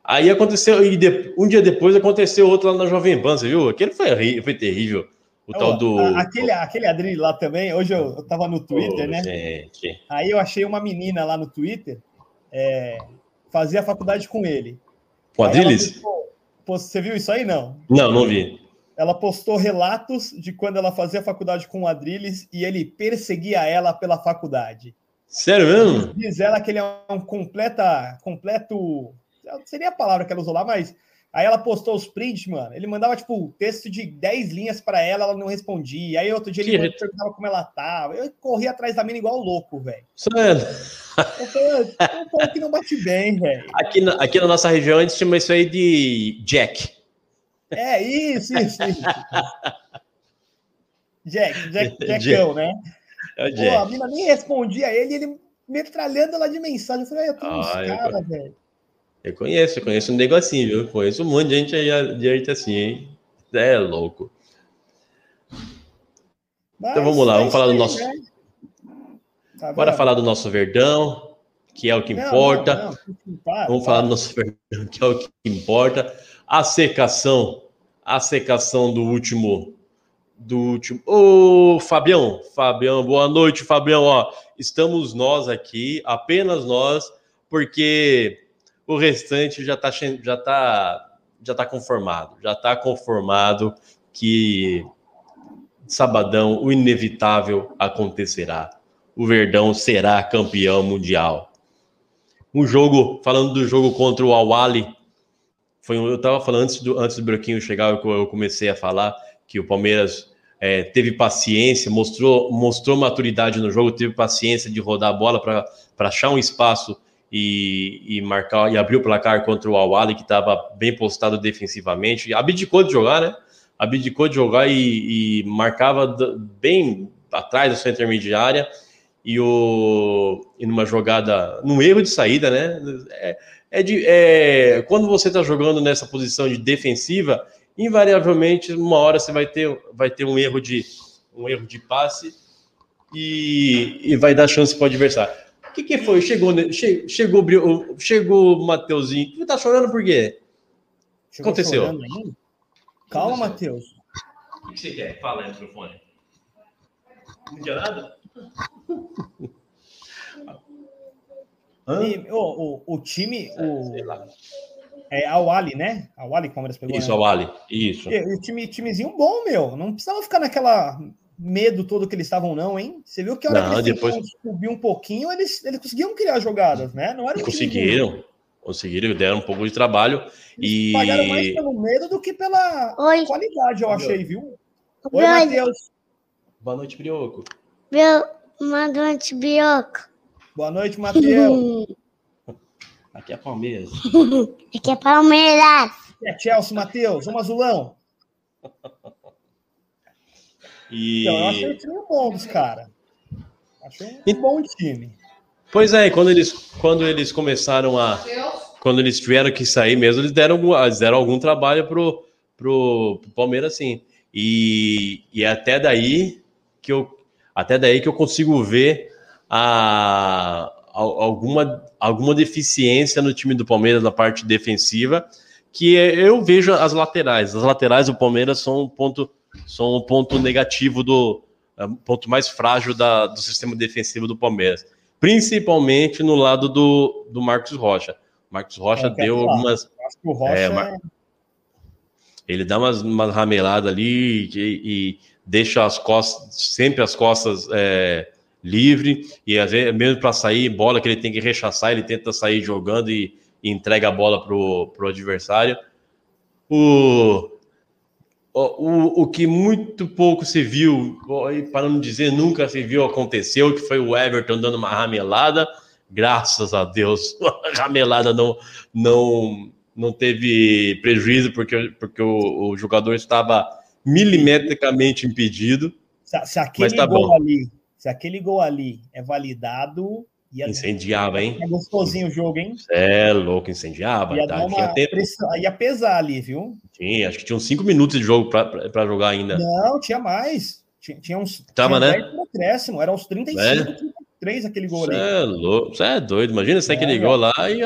Aí aconteceu, e de, um dia depois aconteceu outro lá na Jovem Pan, você viu? Aquele foi, foi terrível. O tal do. Aquele, aquele Adri lá também, hoje eu, eu tava no Twitter, oh, né? Gente. Aí eu achei uma menina lá no Twitter, é, fazia faculdade com ele. Com Adriles? Você viu isso aí, não? Não, não vi ela postou relatos de quando ela fazia faculdade com o Adrilles e ele perseguia ela pela faculdade. Sério mesmo? Diz ela que ele é um completa, completo. Seria a palavra que ela usou lá, mas aí ela postou os prints, mano. Ele mandava, tipo, texto de 10 linhas para ela, ela não respondia. Aí outro dia ele que... perguntava como ela tava. Eu corria atrás da mina igual louco, velho. Sério? Eu falei, que não bate bem, velho. Aqui na, aqui na nossa região a gente chama isso aí de Jack. É, isso, isso, isso. Jack, Jack, <laughs> Jackão, né? É o Jack. Pô, a mina nem respondia a ele, ele metralhando ela de mensagem. Eu falei, eu tenho uns ah, caras, velho. Eu conheço, eu conheço um negocinho, viu? Conheço um monte de gente aí de gente assim, hein? É louco. Mas, então vamos lá, vamos falar do nosso. Né? Tá Bora falar do nosso Verdão, que é o que não, importa. Não, não, para, vamos para. falar do nosso Verdão, que é o que importa a secação, a secação do último do último. Ô, Fabião, Fabião, boa noite, Fabião, ó, estamos nós aqui, apenas nós, porque o restante já tá já tá já tá conformado, já tá conformado que sabadão o inevitável acontecerá. O Verdão será campeão mundial. Um jogo, falando do jogo contra o Awali, foi eu estava falando antes do, antes do Broquinho chegar, eu, eu comecei a falar que o Palmeiras é, teve paciência, mostrou, mostrou maturidade no jogo, teve paciência de rodar a bola para achar um espaço e, e, marcar e abrir o placar contra o Awali, que estava bem postado defensivamente. Abdicou de jogar, né? Abdicou de jogar e, e marcava bem atrás da sua intermediária. E, o, e numa jogada, num erro de saída, né? É, é de é, quando você está jogando nessa posição de defensiva, invariavelmente uma hora você vai ter, vai ter um erro de um erro de passe e, e vai dar chance para o adversário. O que, que foi? Chegou, che, chegou, chegou o Mateuzinho. Você tá chorando por quê? Chegou Aconteceu. Calma, Matheus. O que você quer? Fala aí no microfone. Não tinha nada? E, o, o, o, time. O, é a Wally, né? A Wally que o Palmeiras pegou. Isso, né? a Wally. Isso. E, o time, timezinho bom, meu. Não precisava ficar naquela medo todo que eles estavam, não, hein? Você viu que a hora não, que eles depois... subir um pouquinho, eles, eles conseguiam criar jogadas, né? Não era Conseguiram. Conseguiram, deram um pouco de trabalho. Eles e pagaram mais pelo medo do que pela Oi. qualidade, eu achei, viu? Oi, Matheus. Boa noite, Brioco. Boa noite, Brioco. Boa noite, Matheus. <laughs> Aqui é Palmeiras. <laughs> Aqui é Palmeiras. Aqui é Chelsea, Matheus. Vamos azulão. <laughs> E... Então, eu achei o time bom dos caras. Achei um bom time. Pois é, quando eles, quando eles começaram a. Quando eles tiveram que sair mesmo, eles deram, eles deram algum trabalho pro, pro, pro Palmeiras, sim. E, e até daí que eu até daí que eu consigo ver a, a, alguma, alguma deficiência no time do Palmeiras na parte defensiva, que eu vejo as laterais. As laterais do Palmeiras são um ponto, são um ponto negativo do é, ponto mais frágil da, do sistema defensivo do Palmeiras, principalmente no lado do, do Marcos Rocha. Marcos Rocha é, deu algumas. Rocha é, é... Ele dá umas, umas rameladas ali e, e, deixa as costas, sempre as costas é, livre, e às vezes, mesmo para sair, bola que ele tem que rechaçar, ele tenta sair jogando e, e entrega a bola para o adversário. O, o, o que muito pouco se viu, para não dizer nunca se viu, aconteceu, que foi o Everton dando uma ramelada. Graças a Deus, <laughs> a ramelada não, não, não teve prejuízo, porque, porque o, o jogador estava milimetricamente impedido. Se, se aquele tá gol bom. ali, se aquele gol ali é validado, ia, Incendiava, hein? é gostosinho o jogo, hein? É louco, incendiava. Ia, Tá? Tinha uma pressão, ia pesar ali, viu? Tinha, acho que tinham cinco minutos de jogo para jogar ainda. Não, tinha mais. Tinha, tinha uns. Tava, tinha né? 10 pro acréscimo, era uns 35, É. 33 aquele gol Você ali. é louco, você é doido. Imagina se É, aquele velho. gol lá e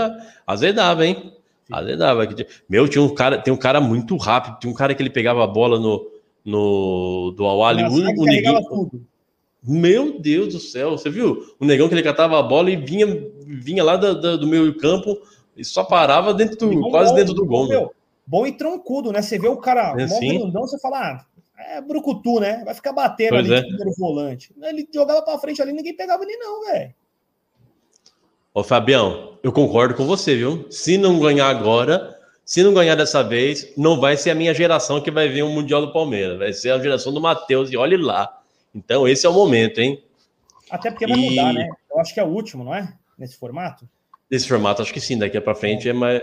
azedava, hein? Azedava. Meu, tinha um cara, tem um cara muito rápido. Tinha um cara que ele pegava a bola no, no do Awali. O, o neguinho, tudo. meu Deus do céu, você viu? O negão que ele catava a bola e vinha, vinha lá da- da- do meio campo e só parava dentro do, Bom quase dentro do gol. meu. meu. Bom e troncudo, né? Você vê o cara É, mó sim. grandão, você fala, ah, é brucutu, né? Vai ficar batendo Pois ali é. primeiro volante. Ele jogava pra frente ali, ninguém pegava ele não, velho. Ô, Fabião, eu concordo com você, viu? Se não ganhar agora, se não ganhar dessa vez, não vai ser a minha geração que vai ver o Mundial do Palmeiras. Vai ser a geração do Matheus e olhe lá. Então, esse é o momento, hein? Até porque vai E- mudar, né? Eu acho que é o último, não é? Nesse formato. Desse formato, acho que sim, daqui para frente é mais.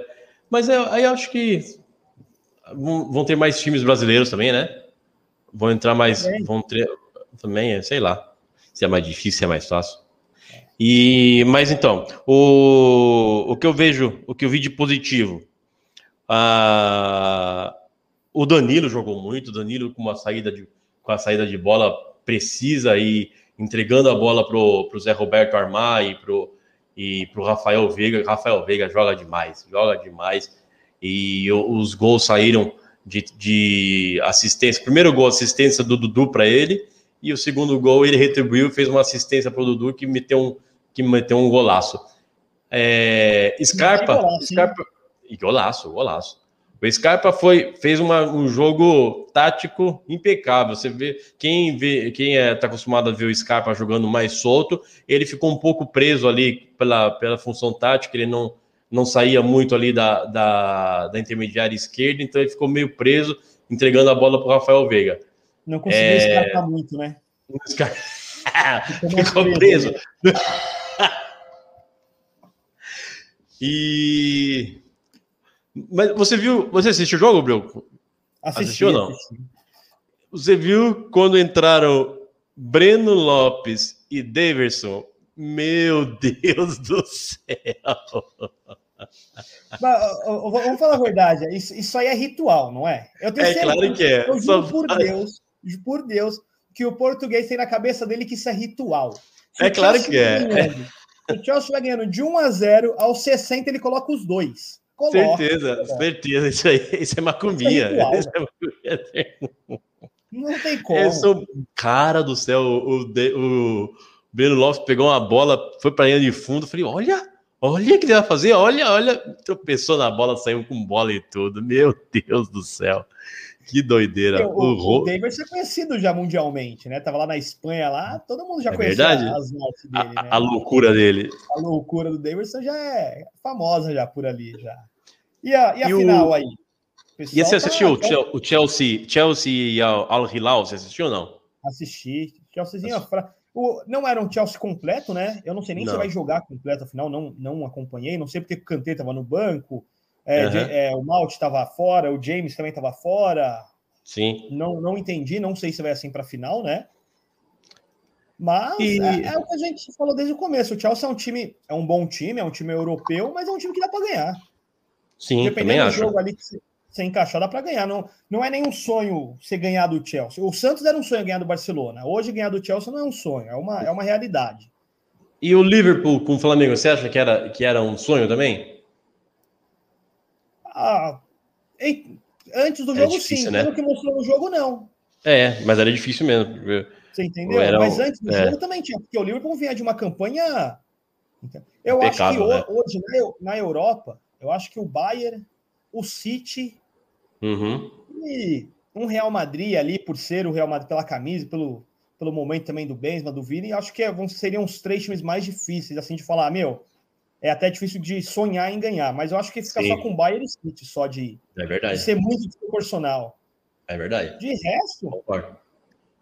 Mas é- aí eu acho que vão vão ter mais times brasileiros também, né? Vão entrar mais. Também. Vão ter. Também, é, sei lá. Se é mais difícil, se é mais fácil. E, mas então, o, o que eu vejo, o que eu vi de positivo, ah, o Danilo jogou muito, o Danilo com uma saída de, com a saída de bola precisa e entregando a bola pro, pro Zé Roberto armar e pro, e pro Rafael Veiga. Rafael Veiga joga demais, joga demais. E os gols saíram de, de assistência. Primeiro gol, assistência do Dudu para ele, e o segundo gol ele retribuiu, fez uma assistência para o Dudu que meteu um, que meteu um golaço. É, Scarpa, golaço? Scarpa, e golaço, golaço. O Scarpa foi, fez uma- um jogo tático impecável. Você vê quem vê, quem é, tá acostumado a ver o Scarpa jogando mais solto, ele ficou um pouco preso ali pela, pela função tática, ele não, não saía muito ali da, da, da intermediária esquerda, então ele ficou meio preso, entregando a bola para o Rafael Veiga. Não conseguiu É. escapar muito, né? <laughs> Ficou preso, preso. <laughs> <laughs> e mas você viu, você assistiu o jogo? Assisti, Assistiu ou não? assisti. Você viu quando entraram Breno Lopes e Daverson? Meu Deus do céu! Mas, vamos falar a verdade, isso, isso aí é ritual, não é? Eu tenho É claro que é. Eu Só juro por vai- Deus, por Deus, que o português tem na cabeça dele que isso é ritual. É o claro que é. ganhando, o Chelsea vai ganhando de 1 a 0, aos 60 ele coloca os dois. Coloca. Certeza, certeza. Isso aí, isso é macumbinha. ritual, Isso é. Não tem <laughs> como. Eu sou cara do céu. O, De- o Breno Lopes pegou uma bola, foi para linha de fundo. Falei, olha, olha o que ele vai fazer. Olha, olha. Tropeçou na bola, saiu com bola e tudo. Meu Deus do céu. Que doideira. O, O, Ro- o Davis é conhecido já mundialmente, né? Tava lá na Espanha, lá, todo mundo já É conhecia verdade? as mortes dele, a, né? a loucura dele. A loucura do Davidson já é famosa já por ali já. E a, e a E o- final aí? O E pessoal você tá- assistiu o tá- o Chelsea, Chelsea e Al Al Hilal? Você assistiu ou não? Assisti. Chelseazinho fra... o, não era um Chelsea completo, né? Eu não sei nem Não. se vai jogar completo, afinal, não, não acompanhei. Não sei porque o Kanté estava no banco, é, Aham. Ja- é, o Malt estava fora, o James também estava fora. Sim. Não, não entendi, não sei se vai assim para final, né? Mas E- é, é o que a gente falou desde o começo. O Chelsea é um time, é um bom time, é um time europeu, mas é um time que dá para ganhar. Sim, também Dependendo do jogo ali que você, você encaixar, dá para ganhar. Não, não é nenhum sonho você ganhar do Chelsea. O Santos era um sonho ganhar do Barcelona. Hoje ganhar do Chelsea não é um sonho, é uma, é uma realidade. E o Liverpool com o Flamengo, você acha que era, que era um sonho também? Ah, antes do É jogo, difícil, sim. né? Pelo que mostrou no jogo, não. É, mas era difícil mesmo. Você entendeu? Era Mas antes do é. jogo também tinha, porque o Liverpool vinha de uma campanha. Eu Impecável, acho que né? ho- hoje, na Eu- na Europa, eu acho que o Bayern, o City Uhum. E um Real Madrid ali, por ser o Real Madrid pela camisa, pelo, pelo momento também do Benzema, do Vini, acho que é- vão, seriam os três times mais difíceis, assim, de falar, meu, é até difícil de sonhar em ganhar, mas eu acho que ficar Sim. só com o Bayern City, só de, É de ser muito desproporcional. É verdade. De resto, Concordo.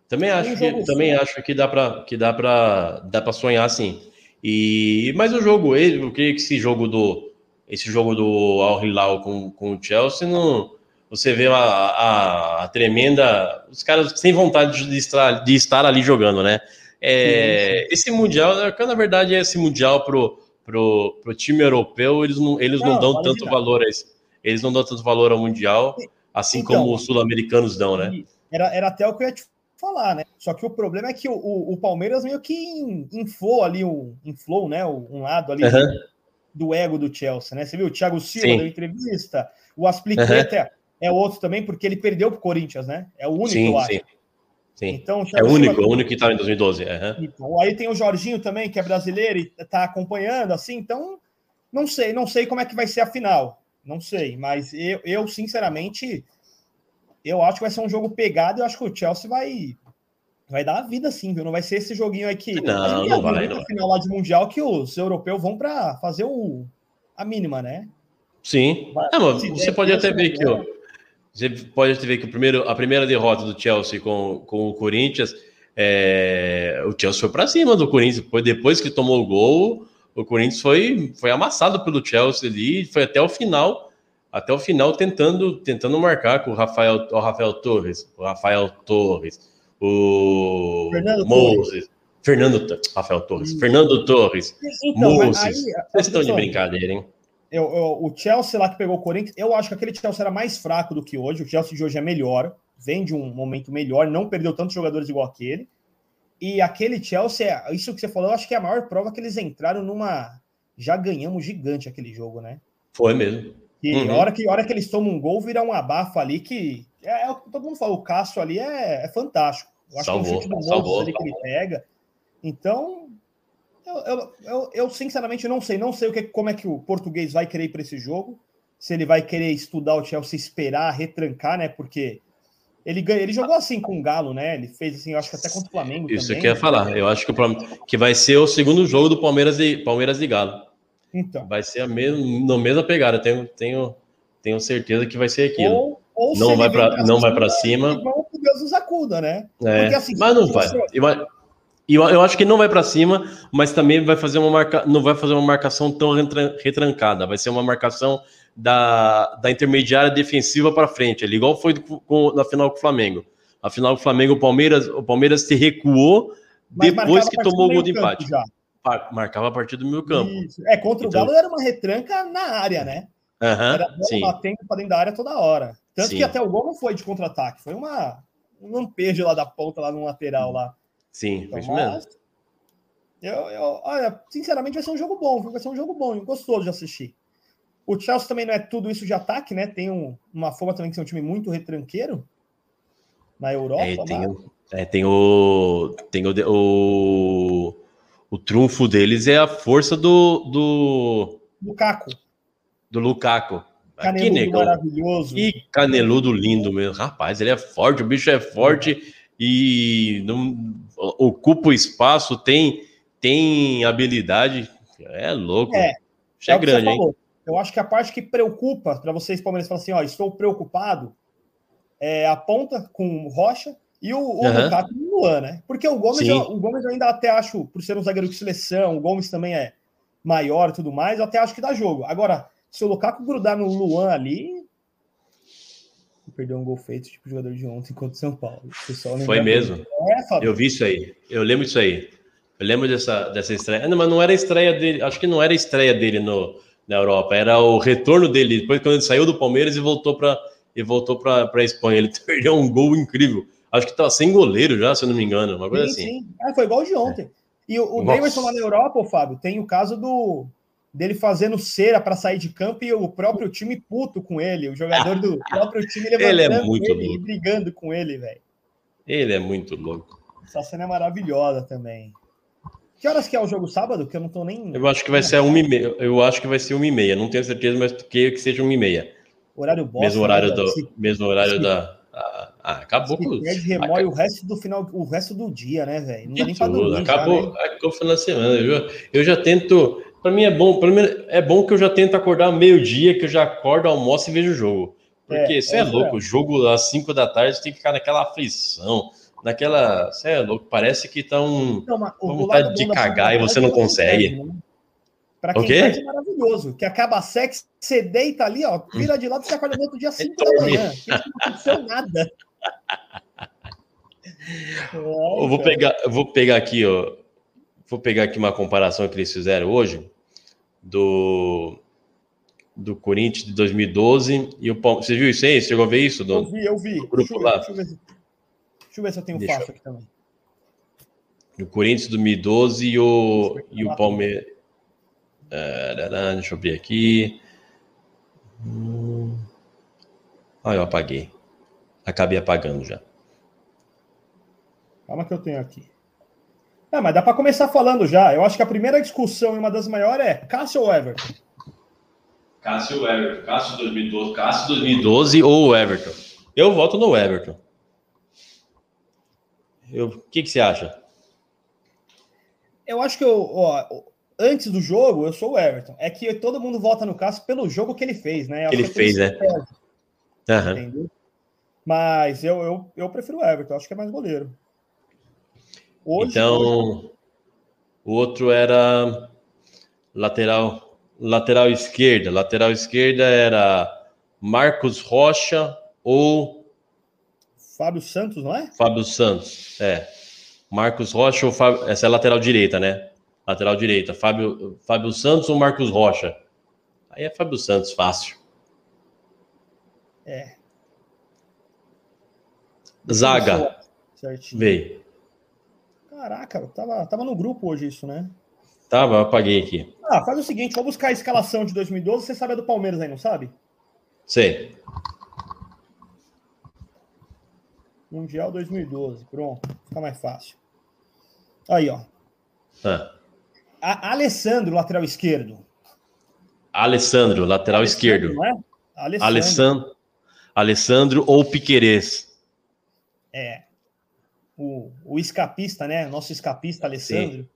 Também acho que também só. acho que dá para que dá para dá para sonhar sim. E mas o jogo, ele- eu creio que esse jogo do esse jogo do Al Hilal com, com o Chelsea não você vê a, a, a tremenda os caras sem vontade de estar de estar ali jogando, né? É, esse mundial, na verdade, esse mundial pro pro, pro time europeu, eles não eles não, Não, dão tanto virar. valor a esse, eles não dão tanto valor ao mundial, assim Então, como os sul-americanos dão, né? era, era até o que eu ia te falar, né? Só que o problema é que o, o, o Palmeiras meio que in- inflou ali, o, inflou, né? o- Um lado ali Aham. do ego do Chelsea, né? Você viu? O Thiago Silva Sim. deu entrevista, o Aspliqueta é outro também, porque ele perdeu pro Corinthians, né? É o único, eu Sim, acho. sim. Sim. Então, É Thiago o Silva- único, é o único que estava em 2012. aham. Então, aí tem o Jorginho também, que é brasileiro e tá acompanhando, assim, então não sei, não sei como é que vai ser a final. Não sei, mas eu, eu sinceramente, eu acho que vai ser um jogo pegado e eu acho que o Chelsea vai vai dar a vida sim, viu? Não vai ser esse joguinho aí que Não, não vai, não final lá de mundial que os europeus vão para fazer o a mínima, né? Sim. Vai- Ah, você pode até ver que né? ó, você pode ver que o primeiro, a primeira derrota do Chelsea com, com o Corinthians, é, o Chelsea foi para cima do Corinthians. Foi depois que tomou o gol, o Corinthians foi, foi amassado pelo Chelsea ali, foi até o final, até o final tentando tentando marcar com o Rafael, o Rafael Torres, o Rafael Torres, o Fernando Moses, Fernando, Tor- Rafael Torres, Fernando Torres. Então, Moses. aí, Vocês estão de brincadeira, hein? Eu, eu- o Chelsea lá que pegou o Corinthians, eu acho que aquele Chelsea era mais fraco do que hoje. O Chelsea de hoje é melhor, vem de um momento melhor, não perdeu tantos jogadores igual aquele. E aquele Chelsea, isso que você falou, eu acho que é a maior prova que eles entraram numa. Já ganhamos gigante aquele jogo, né? Foi mesmo. E Uhum. a, hora que, a hora que eles tomam um gol, vira um abafo ali que. É, é o que todo mundo fala, o Cássio ali é, é fantástico. Eu acho Salvou, que o chute do Moses salvou, ali que ele pega. Então, eu, eu, eu, sinceramente não sei. Não sei o que, como é que o português vai querer para esse jogo. Se ele vai querer estudar o Chelsea, esperar, retrancar, né? Porque ele, ganha, ele jogou assim com o Galo, né? Ele fez assim, eu acho que até contra o Flamengo Isso também. que eu ia falar. Eu acho que, o que vai ser o segundo jogo do Palmeiras e Palmeiras e Galo. Então. Vai ser a mesma, na mesma pegada. Tenho, tenho, tenho certeza que vai ser aquilo. Ou, ou Não vai pra- vem não vai pra cima. Vamos que Deus nos acuda, né? É, Porque, assim, mas não vai. você- Eu, eu, eu acho que não vai para cima, mas também vai fazer uma marca, não vai fazer uma marcação tão retran- retrancada. Vai ser uma marcação da, da intermediária defensiva para frente, ali, igual foi com- com- na final com o Flamengo. Na final com o Flamengo, o Palmeiras, o Palmeiras se recuou Mas depois que tomou o gol de empate. Já. Marcava a partir do meio campo. Isso. É, contra o Então- Galo era uma retranca na área, né? Aham, Era bola sim. batendo para dentro da área toda hora. Tanto Sim. que até o gol não foi de contra-ataque, foi uma, um lampejo lá da ponta, lá no lateral lá. Sim, Então, mesmo. mas, eu, eu, olha, sinceramente vai ser um jogo bom, viu? vai ser um jogo bom, gostoso de assistir. O Chelsea também não é tudo isso de ataque, né? Tem um- uma forma também de ser um time muito retranqueiro na Europa. É, tem, mas- o, é, tem o. Tem o, o. O trunfo deles é a força do. Do, Lukaku, do Lukaku. Aqui, caneludo negão. maravilhoso. Que caneludo lindo mesmo. Rapaz, ele é forte, o bicho é forte e não ocupa o espaço, tem, tem habilidade. É louco. É, Bicho é, você grande, hein? Eu acho que a parte que preocupa para vocês, Palmeiras, falar assim: ó, estou preocupado, é a ponta com o Rocha e o, o. Lukaku e o Luan, né? Porque o Gomes, eu, o Gomes eu ainda até acho, por ser um zagueiro de seleção, o Gomes também é maior e tudo mais, eu até acho que dá jogo. Agora, se o Lukaku grudar no Luan ali. Perdeu um gol feito, tipo jogador de ontem contra o São Paulo. O Foi mesmo. É. Eu vi isso aí. Eu lembro disso aí. Eu lembro dessa, dessa estreia. Não, mas não era a estreia dele. Acho que não era a estreia dele no, na Europa. Era o retorno dele. Depois, quando ele saiu do Palmeiras e voltou para e voltou para a Espanha. Ele <laughs> perdeu um gol incrível. Acho que estava sem goleiro já, se eu não me engano. Uma coisa Sim, assim. sim. Ah, foi igual o de ontem. E o, o Nossa. Davidson lá na Europa, ô, Fábio, tem o caso do dele fazendo cera para sair de campo e o próprio time puto com ele, o jogador do <laughs> próprio time levantando Ele é muito ele e louco. brigando com ele, velho. Ele é muito louco. Essa cena é maravilhosa também. Que horas que é o jogo sábado? Que eu não tô nem. Eu acho que vai ser a uma e meia. Eu acho que vai ser uma e meia. Não tenho certeza, mas que, que seja uma e meia. Horário bosta. mesmo horário né, do. Se, Mesmo horário se- da. Ah, ah, acabou com se perde, remói o resto do final, o resto do dia, né, velho? Não dá nem pra dormir. já, Acabou, né? acabou o final de semana. Já, eu já tento. Para mim é bom, mim é bom que eu já tento acordar meio-dia, que eu já acordo, almoço e vejo o jogo. Porque É, você é, é, louco, é. o jogo às 5 da tarde você tem que ficar naquela aflição, naquela. Você é louco, parece que tá um. Então, mas o- Com o vontade de da cagar e você 1 não é consegue. né? Pra O quem é maravilhoso. Que acaba sexo, você deita ali, ó, vira de lado e você acorda no outro dia às <laughs> 5 da dorme. manhã. Não aconteceu nada. <laughs> Eu vou pegar, eu vou pegar aqui, ó. Vou pegar aqui uma comparação que eles fizeram hoje do do Corinthians de 2012 e o Palmeiras. Você viu isso aí? Você chegou a ver isso? Eu Do, vi, eu vi. grupo Deixa eu, ver, lá. deixa, eu ver se, deixa eu ver se eu tenho Deixa fácil aqui também. do Corinthians de 2012 e o, e o Palmeiras. Ah, deixa eu ver aqui. Hum. Ah, eu apaguei. Acabei apagando já. Calma que eu tenho aqui. Ah, mas dá para começar falando já. Eu acho que a primeira discussão e uma das maiores é Cássio ou Everton? Cássio Everton. Cássio 2012. Cássio 2012 ou o Everton? Eu voto no Everton. Eu- O que, que você acha? Eu acho que eu, ó, antes do jogo, eu sou o Everton. É que todo mundo vota no Cássio pelo jogo que ele fez, né? Eu ele é fez, perde, Aham. Entendeu? Mas eu, eu, eu prefiro o Everton, acho que é mais goleiro. Hoje, hoje- Então, o outro era lateral, lateral esquerda. Lateral esquerda era Marcos Rocha ou Fábio Santos, não é? Fábio Santos. É. Marcos Rocha ou Fábio. Essa é a lateral direita, né? Lateral direita. Fábio, Fábio Santos ou Marcos Rocha? Aí é Fábio Santos, fácil. É. Zaga, veio. Caraca, tava, tava no grupo hoje isso, né? Eu apaguei aqui. Ah, faz o seguinte, vou buscar a escalação de 2012. Você sabe a do Palmeiras aí, não sabe? Sei. Mundial 2012. Pronto, fica mais fácil. Aí, ó. Ah. A Alessandro, lateral esquerdo. Alessandro, lateral esquerdo. Não é? Alessandro. Alessandro, Alessandro ou Piquerez? É. O, o escapista, né? Nosso escapista Alessandro.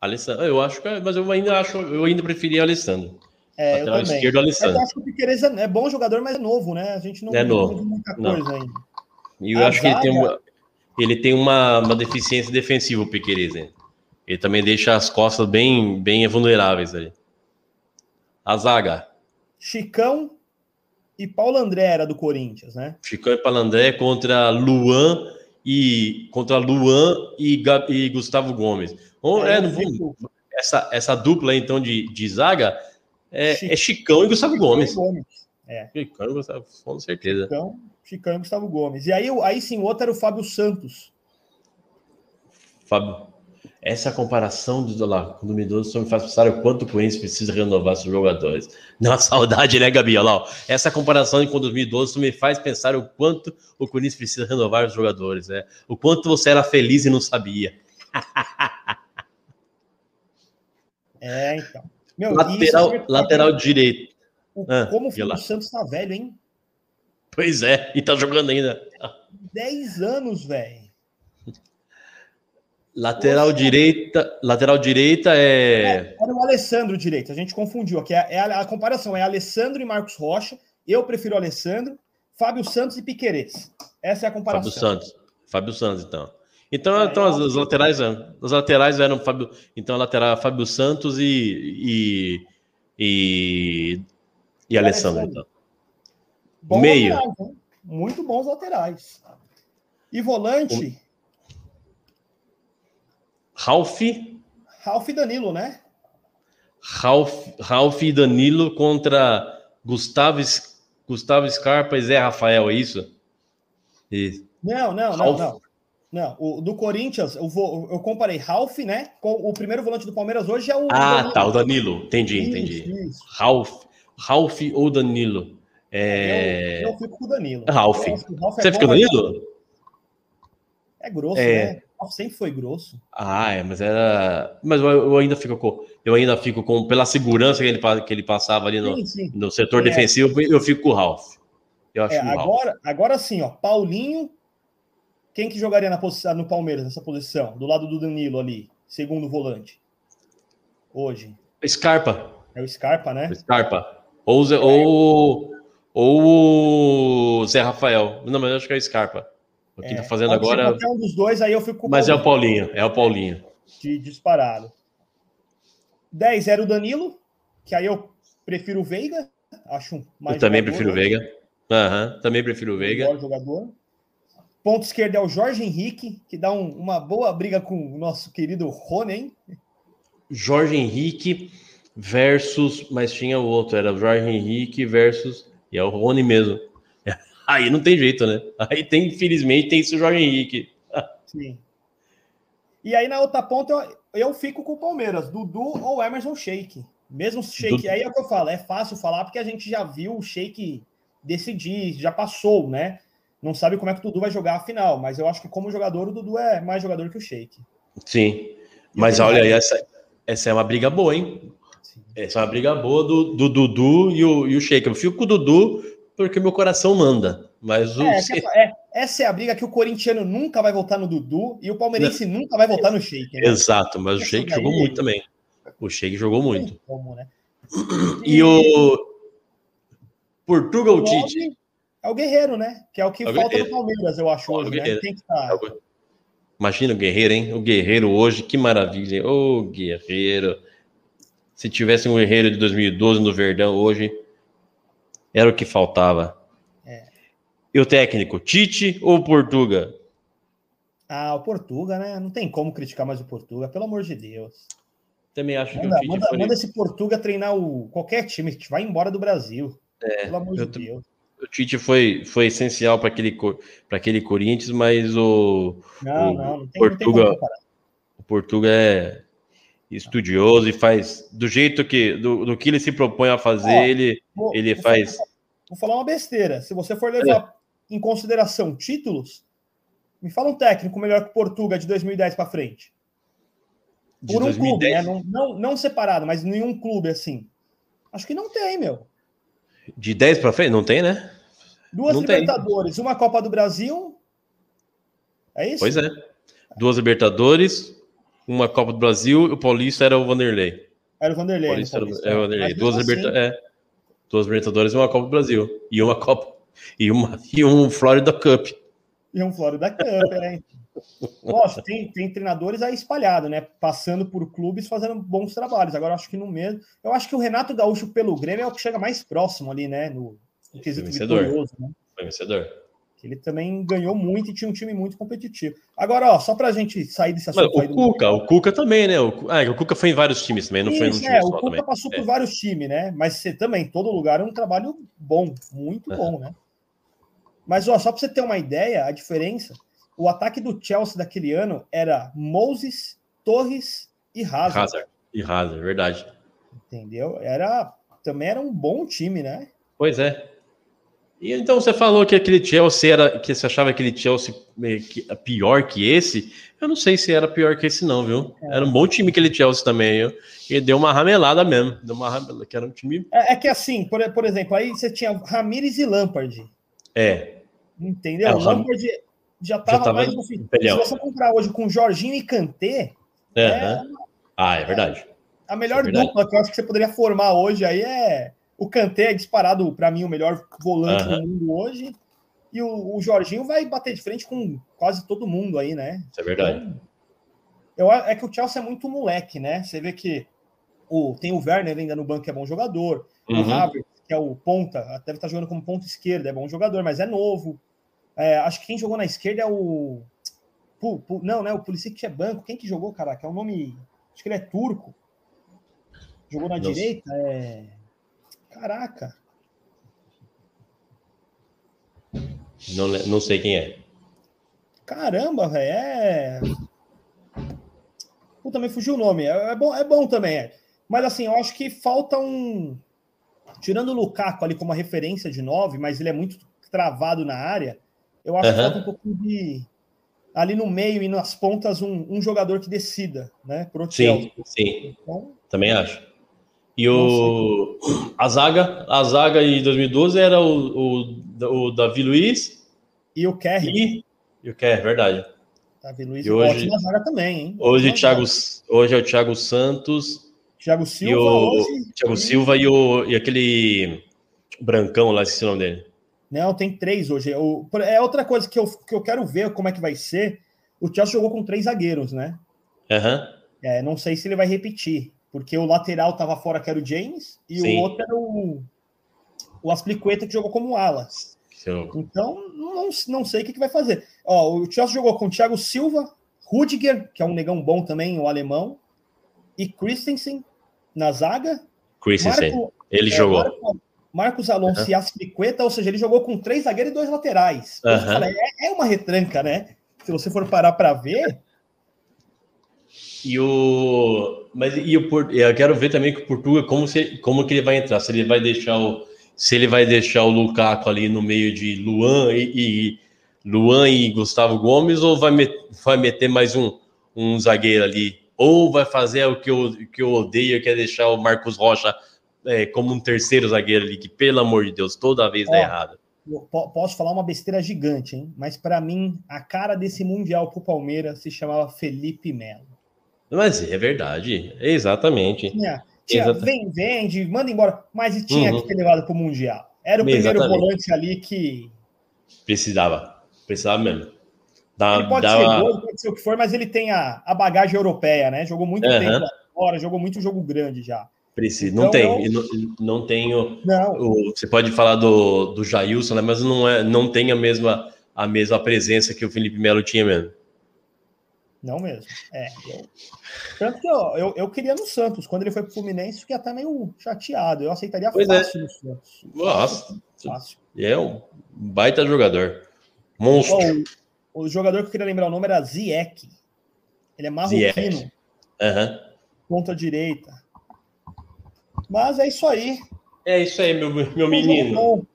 Alessandro, eu acho que, mas eu ainda acho, eu ainda preferia Alessandro. É, eu também. esquerdo, Alessandro. eu acho que o Piqueires é, é bom jogador, mas é novo, né? A gente não É não novo. muita Não. coisa ainda. E eu A acho que ele tem zaga- uma, ele tem uma, uma deficiência defensiva, o Piquerez. né? Ele também deixa as costas bem, bem vulneráveis ali. A zaga, Chicão e Paulo André era do Corinthians, né? Chicão e Palandré contra Luan e contra Luan e, e Gustavo Gomes. Ou, é, eu não vou- essa, essa dupla então de, de zaga é, Chico- é Chicão e Gustavo Gomes. Gomes. Chicão e Gustavo, com certeza. Chicão, Chicão e Gustavo Gomes. E aí, aí sim, o outro era o Fábio Santos. Fábio, essa comparação do lá com o 2012 só me faz pensar o quanto o Corinthians precisa renovar seus jogadores. Uma <laughs> saudade, né, Gabi? Olha lá, ó. Essa comparação com 2012 só me faz pensar o quanto o Corinthians precisa renovar os jogadores, né? O quanto você era feliz e não sabia. <laughs> É, então. Meu, Lateral, isso- lateral direito. o- Ah, como o Santos tá velho, hein? Pois é, e tá jogando ainda. 10 anos, velho. Lateral Poxa. direita, lateral direita é Era o Alessandro direito, a gente confundiu aqui. É, é a, a comparação é Alessandro e Marcos Rocha. Eu prefiro o Alessandro, Fábio Santos e Piquerez. Essa é a comparação. Fábio Santos. Fábio Santos, então. Então, É, então eu as, as laterais, eram- as laterais eram Fábio, então a lateral Fábio Santos e e, e, e Alessandro. Alessandro. Então. Bons Meio. laterais? Muito bons laterais. E volante, Ralf, Ralf e Danilo, né? Ralf, Ralf e Danilo contra Gustavo, Gustavo Scarpa e Zé Rafael, é isso? Isso. Não, não, não, não. Não, o do Corinthians, eu, vou, eu comparei Ralf, né? Com o primeiro volante do Palmeiras hoje é o. Ah, Danilo. tá, o Danilo. Entendi, Isso, entendi. isso. Ralf ou Danilo? É... Eu, eu fico com o Danilo. O Ralf é Você fica no mas Danilo? É grosso, É. né? O Ralf sempre foi grosso. Ah, é, mas era. Mas eu, ainda fico com. Eu ainda fico com. Pela segurança que ele, que ele passava ali no, Sim, sim. no setor É. defensivo, eu fico com o Ralf. Eu acho É, o Ralf. agora, agora sim, ó. Paulinho. Quem que jogaria na posição, no Palmeiras, nessa posição? Do lado do Danilo ali, segundo volante. Hoje. Scarpa. É o Scarpa, né? Scarpa. Ou, Zé- ou, ou o Zé Rafael. Não, mas eu acho que é o Scarpa. O que É, tá fazendo agora. um dos dois, aí eu fico Mas é o Paulinho, é o Paulinho. de disparado. 10 era o Danilo, que aí eu prefiro o Veiga. Acho mais Eu também prefiro o hoje, Veiga. Aham, também prefiro o Veiga. melhor jogador. Ponto esquerdo é o Jorge Henrique, que dá um- uma boa briga com o nosso querido Rony, hein? Jorge Henrique versus. Mas tinha o outro, era o Jorge Henrique versus. E é o Rony mesmo. Aí não tem jeito, né? Aí tem, infelizmente, tem esse Jorge Henrique. Sim. E aí na outra ponta eu, eu fico com o Palmeiras, Dudu ou Emerson Sheik. Mesmo Sheik, aí é o que eu falo, é fácil falar porque a gente já viu o Sheik decidir, já passou, né? Não sabe como é que o Dudu vai jogar a final, mas eu acho que como jogador o Dudu é mais jogador que o Sheik. Sim. Mas olha aí, raiva. essa, essa é uma briga boa, hein? Essa é uma briga boa do, do Dudu e o, e o Sheik. Eu fico com o Dudu porque meu coração manda. Mas o. É, é, essa é a briga que o corintiano nunca vai voltar no Dudu e o palmeirense nunca vai voltar no Sheik. né? Exato, mas o Sheik jogou muito também. O Sheik jogou muito. Como, né? <clears throat> E o. Portugal Tite. É o Guerreiro, né? Que é o que É o falta no Palmeiras, eu acho, É hoje, né? Tem que estar. Imagina o Guerreiro, hein? O Guerreiro hoje, que maravilha. Ô, Guerreiro. Se tivesse um Guerreiro de 2012 no Verdão hoje, era o que faltava. É. E o técnico, Tite ou Portuga? Ah, o Portuga, né? Não tem como criticar mais o Portuga, pelo amor de Deus. Também acho que Manda, o Tite manda- foi. manda esse Portuga treinar o, qualquer time, que vai embora do Brasil. pelo amor de Deus. O Tite foi, foi essencial para aquele, pra aquele Corinthians, mas o, Não, O não, não tem, Portuga- o Portuga é estudioso e faz do jeito que do, do que ele se propõe a fazer, Ó, ele, Vou- ele vou faz. falar- Vou falar uma besteira. Se você for levar em consideração títulos, me fala um técnico melhor que Portuga de 2010 para frente. De Por um 2010. clube, né? Não, não, não separado, mas nenhum clube assim. Acho que não tem, meu. De 10 para frente? Não tem, né? Duas Não tem. Libertadores, uma Copa do Brasil. É isso? Pois é. Duas Libertadores, uma Copa do Brasil, e o Paulista era o Vanderlei. Era o Vanderlei. O Paulista era, Paulista. era o Vanderlei. Mas Duas, mesmo liberta... assim, é. Duas Libertadores e uma Copa do Brasil. E uma Copa. E, uma... <laughs> e um Florida Cup. E um Florida Cup, é. Lógico, tem, tem treinadores aí espalhados, né? Passando por clubes fazendo bons trabalhos. Agora, eu acho que no mesmo. Eu acho que o Renato Gaúcho pelo Grêmio é o que chega mais próximo ali, né? No, no quesito vencedor. vitorioso, né? Foi vencedor. Ele também ganhou muito e tinha um time muito competitivo. Agora, ó, só pra gente sair desse Mas assunto aí o do Cuca, o Cuca também, né? O, ah, o Cuca foi em vários times também, não foi num Isso, time é, o Cuca também. passou É. por vários times, né? Mas você também, todo lugar é um trabalho bom, muito É. bom, né? Mas ó, só para você ter uma ideia, a diferença, o ataque do Chelsea daquele ano era Moses, Torres e Hazard, Hazard. E Hazard, verdade. entendeu? Era também era um bom time, né? Pois é. E então você falou que aquele Chelsea era. que você achava aquele Chelsea que- pior que esse. Eu não sei se era pior que esse, não, viu? Era um bom time aquele Chelsea também, viu? E deu uma ramelada mesmo. Deu uma ramelada, que era um time. É, é que assim, por, por exemplo, aí você tinha Ramires e Lampard, É. entendeu? É, o o Ram- Lampard já estava tava mais no fim. Se você comprar hoje com Jorginho e Kanté, Aham. Ah, é verdade. A melhor É verdade. dupla que eu acho que você poderia formar hoje aí é o Kanté é disparado para mim o melhor volante Aham. do mundo hoje e o, o Jorginho vai bater de frente com quase todo mundo aí, né? Isso é verdade. Eu, a- é que o Chelsea é muito moleque, né? Você vê que o, tem o Werner ainda no banco que é bom jogador, o Uhum. Havertz que é o ponta, deve estar jogando como ponta esquerda, é bom jogador, mas é novo. É, acho que quem jogou na esquerda é o não, né? O Pulisic que é banco. Quem que jogou, caraca? É um nome. Acho que ele é turco. Jogou na Não sei. direita. É... Caraca. Não, não sei quem é. Caramba, velho. É. Puta, me fugiu o nome. É, é bom, é bom também. É. Mas assim, eu acho que falta um. Tirando o Lukaku ali como uma referência de nove, mas ele é muito travado na área. Eu acho que Aham. falta um pouco de. Ali no meio e nas pontas, um, um jogador que decida, né? Sim, sim. Então, Também acho. E o. A zaga, a zaga em 2012 era o, o, o Davi Luiz e o Kerry. e. E o é verdade. Davi Luiz E hoje- ótima zaga também, hein? Hoje, Thiago, hoje é o Thiago Santos Thiago e Silva, o hoje, Thiago e- Silva e, o, e aquele Brancão lá, esse nome dele. Não, tem três hoje. O- é outra coisa que eu, que eu quero ver como é que vai ser. O Chelsea jogou com três zagueiros, né? Aham. É, não sei se ele vai repetir, porque o lateral tava fora, que era o James, e Sim. o outro era o, o Aspliqueta, que jogou como ala. Então, não, não sei o que, que vai fazer. Ó, o Chelsea jogou com o Thiago Silva, Rudiger, que é um negão bom também, o alemão, e Christensen na zaga. Christensen. Marco- Ele é, jogou. Marco- Marcos Alonso e Aspliqueta, ou seja, ele jogou com três zagueiros e dois laterais. Falei, é, é uma retranca, né? Se você for parar para ver, E o. Mas e o Por- eu quero ver também que o Portugal, como, se, como que ele vai entrar. Se ele vai deixar o. Se ele vai deixar o Lukaku ali no meio de Luan e, e- Luan e Gustavo Gomes, ou vai, met- vai meter mais um, um zagueiro ali? Ou vai fazer o que eu, que eu odeio, que é deixar o Marcos Rocha é, como um terceiro zagueiro ali, que, pelo amor de Deus, toda vez dá Ó. errado. posso falar uma besteira gigante, hein? Mas para mim, a cara desse Mundial pro Palmeiras se chamava Felipe Melo. Mas é verdade, exatamente. Tinha, tinha Exata- vem, vende, manda embora, mas tinha Uhum. que ter levado pro Mundial. Era o primeiro Exatamente. volante ali que. Precisava, precisava mesmo. Dá, Ele pode dá- ser gol, pode ser o que for, mas ele tem a, a bagagem europeia, né? Jogou muito Aham. tempo fora, jogou muito jogo grande já. Precisa. Então, não tem. eu- Não, não tenho. Não, o- você pode falar do, do Jailson, né? Mas não, é, não tem a mesma, a mesma presença que o Felipe Melo tinha mesmo. Não mesmo. É, Tanto que ó, eu, eu queria no Santos. Quando ele foi pro Fluminense, fiquei até meio chateado. Eu aceitaria Pois é. fácil no Santos. Nossa, Fácil. é um baita jogador. Monstro. Ó, o, o jogador que eu queria lembrar o nome era Ziek. Ele é marroquino. Aham. ponta direita. Mas é isso aí. É isso aí, meu, meu Um menino.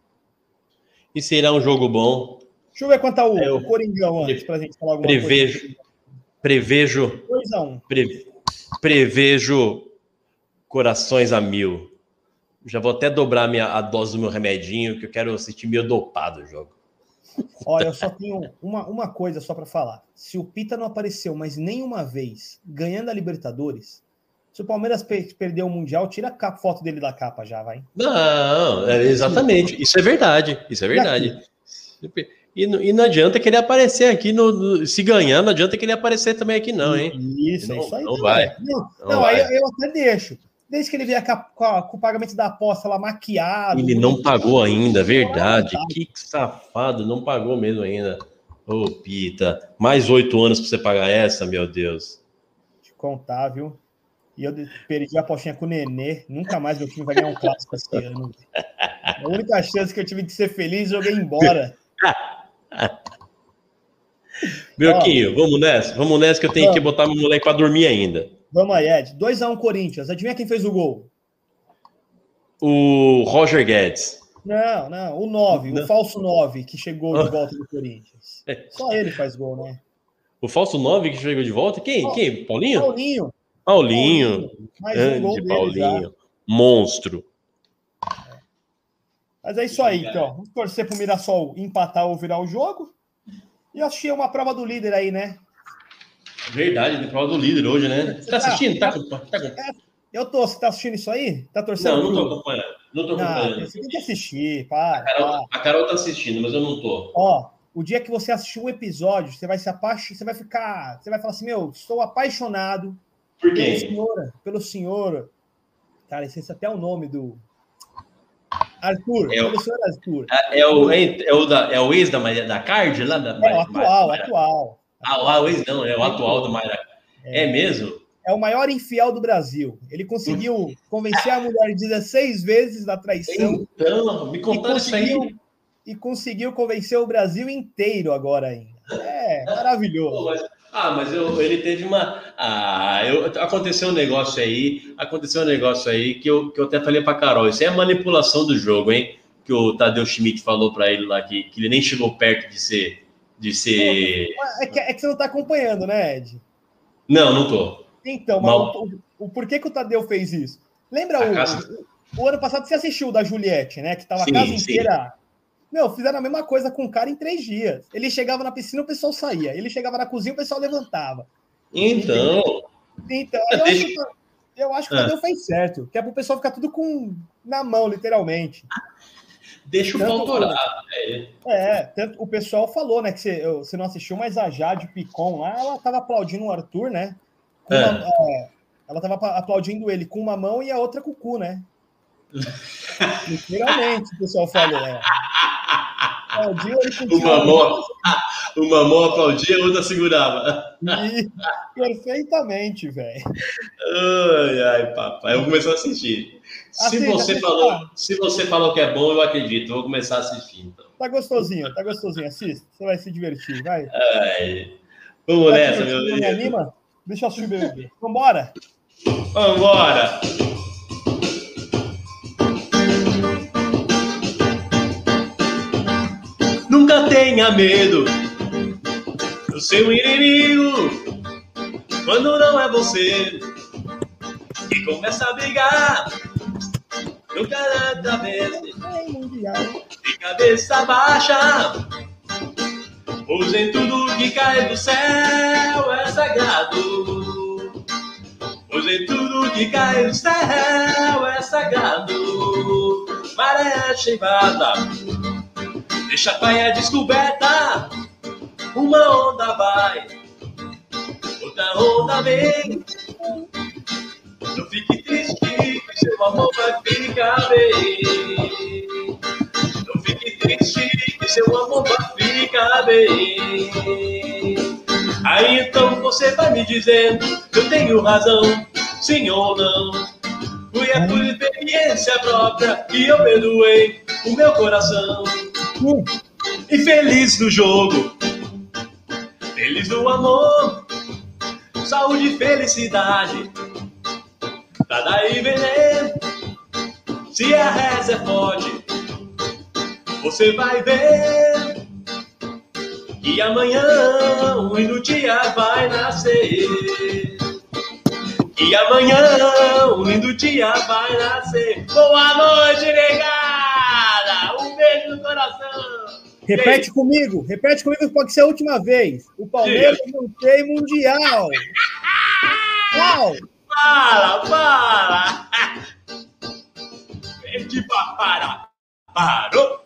E será um jogo bom. Deixa eu ver quanto tá o, É, eu- Coringão antes, pra gente falar alguma Prevejo. coisa. Prevejo. 2x1. Pre- prevejo corações a mil. Já vou até dobrar minha, a dose do meu remedinho, que eu quero assistir meio dopado o jogo. Olha, eu só tenho uma, uma coisa só para falar. Se o Pita não apareceu mais nenhuma vez ganhando a Libertadores, se o Palmeiras pe- perder o Mundial, tira a capa- foto dele da capa já, vai. Não, é, exatamente. Isso é verdade. Isso é verdade. E, não- e não adianta que ele aparecer aqui no, no- Se ganhar, não adianta que ele aparecer também aqui, não, hein? Isso, é Não- isso aí. não também. vai. Não, Não não, vai. aí eu até deixo. Desde que ele vier com, a- com o pagamento da aposta lá maquiado. Ele não pagou ainda, verdade. Que safado, não pagou mesmo ainda. Ô, Pita, mais oito anos pra você pagar essa, meu Deus. Te contar, viu? E eu perdi a apostinha com o Nenê. Nunca mais meu time vai ganhar um clássico esse ano. A única chance que eu tive de ser feliz, joguei embora. <laughs> <laughs> Belquinho, vamos nessa? Vamos nessa que eu tenho que Vamos. botar meu moleque pra dormir ainda. Vamos aí, Ed. 2x1 Corinthians. Adivinha quem fez o gol? O Roger Guedes. Não, não. O 9, Não. o falso 9 que chegou de <laughs> volta do Corinthians. Só ele faz gol, né? O falso 9 que chegou de volta? Quem? Ó, Quem? Paulinho? Paulinho. Paulinho. Mais um gol dele já. Paulinho. Monstro. Mas é isso aí, então. Vamos torcer pro Mirassol empatar ou virar o jogo. E eu achei uma prova do líder aí, né? Verdade, tem prova do líder hoje, né? Você tá assistindo? Tá com... Tá com... Eu tô, você tá assistindo isso aí? Tá torcendo? Não, não tô acompanhando. Não tô Não, acompanhando. você tem que assistir, para. A Carol, para. a Carol tá assistindo, mas eu não tô. Ó, o dia que você assistir um episódio, você vai se apaixonar, você vai ficar, você vai falar assim, meu, estou apaixonado Por pelo quê? senhor, pelo senhor. Cara, esse é até o nome do Arthur, É o- pelo senhor Arthur. É, é o, é, é o, da, é o ex da, da Card lá? Da, É o atual, Maria- atual. Ah, o ex não, é o atual do Mayra. É mesmo? É o maior infiel do Brasil. Ele conseguiu convencer a mulher 16 vezes da traição Então, me e contaram isso aí. conseguiu, e conseguiu convencer o Brasil inteiro agora ainda. É, Pô, maravilhoso. mas- ah, mas eu- ele teve uma. Ah, eu- aconteceu um negócio aí. Aconteceu um negócio aí que eu, que eu até falei pra Carol. Isso é manipulação do jogo, hein? Que o Tadeu Schmidt falou pra ele lá que, que ele nem chegou perto de ser. De ser. É que, é que você não tá acompanhando, né, Ed? Não, não tô. Então, mas Mal. o, o, o porquê que o Tadeu fez isso? Lembra o, casa- o, o ano passado você assistiu o da Juliette, né? Que tava Sim, a casa sim. Meu, fizeram a mesma coisa com o cara em três dias. Ele chegava na piscina, o pessoal saía. Ele chegava na cozinha, o pessoal levantava. Então. Então, eu, Deixa- acho, que- eu acho que o Ah. Tadeu fez certo. Que é pro pessoal ficar tudo com na mão, literalmente. Deixa o Tanto pau torar. É. É, tanto, o pessoal falou, né, que você, eu- você não assistiu, mas a Jade Picon lá, ela tava aplaudindo o Arthur, né? É. uma- é, ela tava aplaudindo ele com uma mão e a outra com o cu, né? <laughs> Literalmente, o pessoal falou. É. Aplaudiu ele Uma mão, uma mão aplaudia, a outra segurava. E- Perfeitamente, velho. Ai, ai, papai. Eu vou começar a assistir. Se você, assista. falou, se você falou que é bom, eu acredito. Eu vou começar a assistir, então. Tá gostosinho, tá gostosinho. Assista, você vai se divertir, vai. Ai. Vamos Tá nessa, meu Me Deus. anima? Deixa eu BBB. Vambora! Vambora! Nunca tenha medo do seu inimigo quando não é você que começa a brigar. Nunca nada vez Ai, mundial. de cabeça baixa. Pois em tudo que cai do céu é sagrado. Pois em tudo que cai do céu é sagrado. Maré chegada, deixa a praia descoberta. Uma onda vai, outra onda vem. Não fique triste, seu amor vai ficar bem. Não fique triste, seu amor vai ficar bem. Aí então você vai me dizendo, eu tenho razão, sim ou não. Foi a tua experiência própria que eu perdoei o meu coração. Hum, Infeliz do jogo, feliz do amor, saúde e felicidade. Tá daí veneno, se a reza é forte, você vai ver que amanhã um lindo dia vai nascer. Que amanhã um lindo dia vai nascer. Boa noite, negada! Um beijo no coração! Repete comigo, repete comigo pode ser a última vez. O Palmeiras não tem mundial. Tchau. Fala, fala! <laughs> Vem de papara! Parou!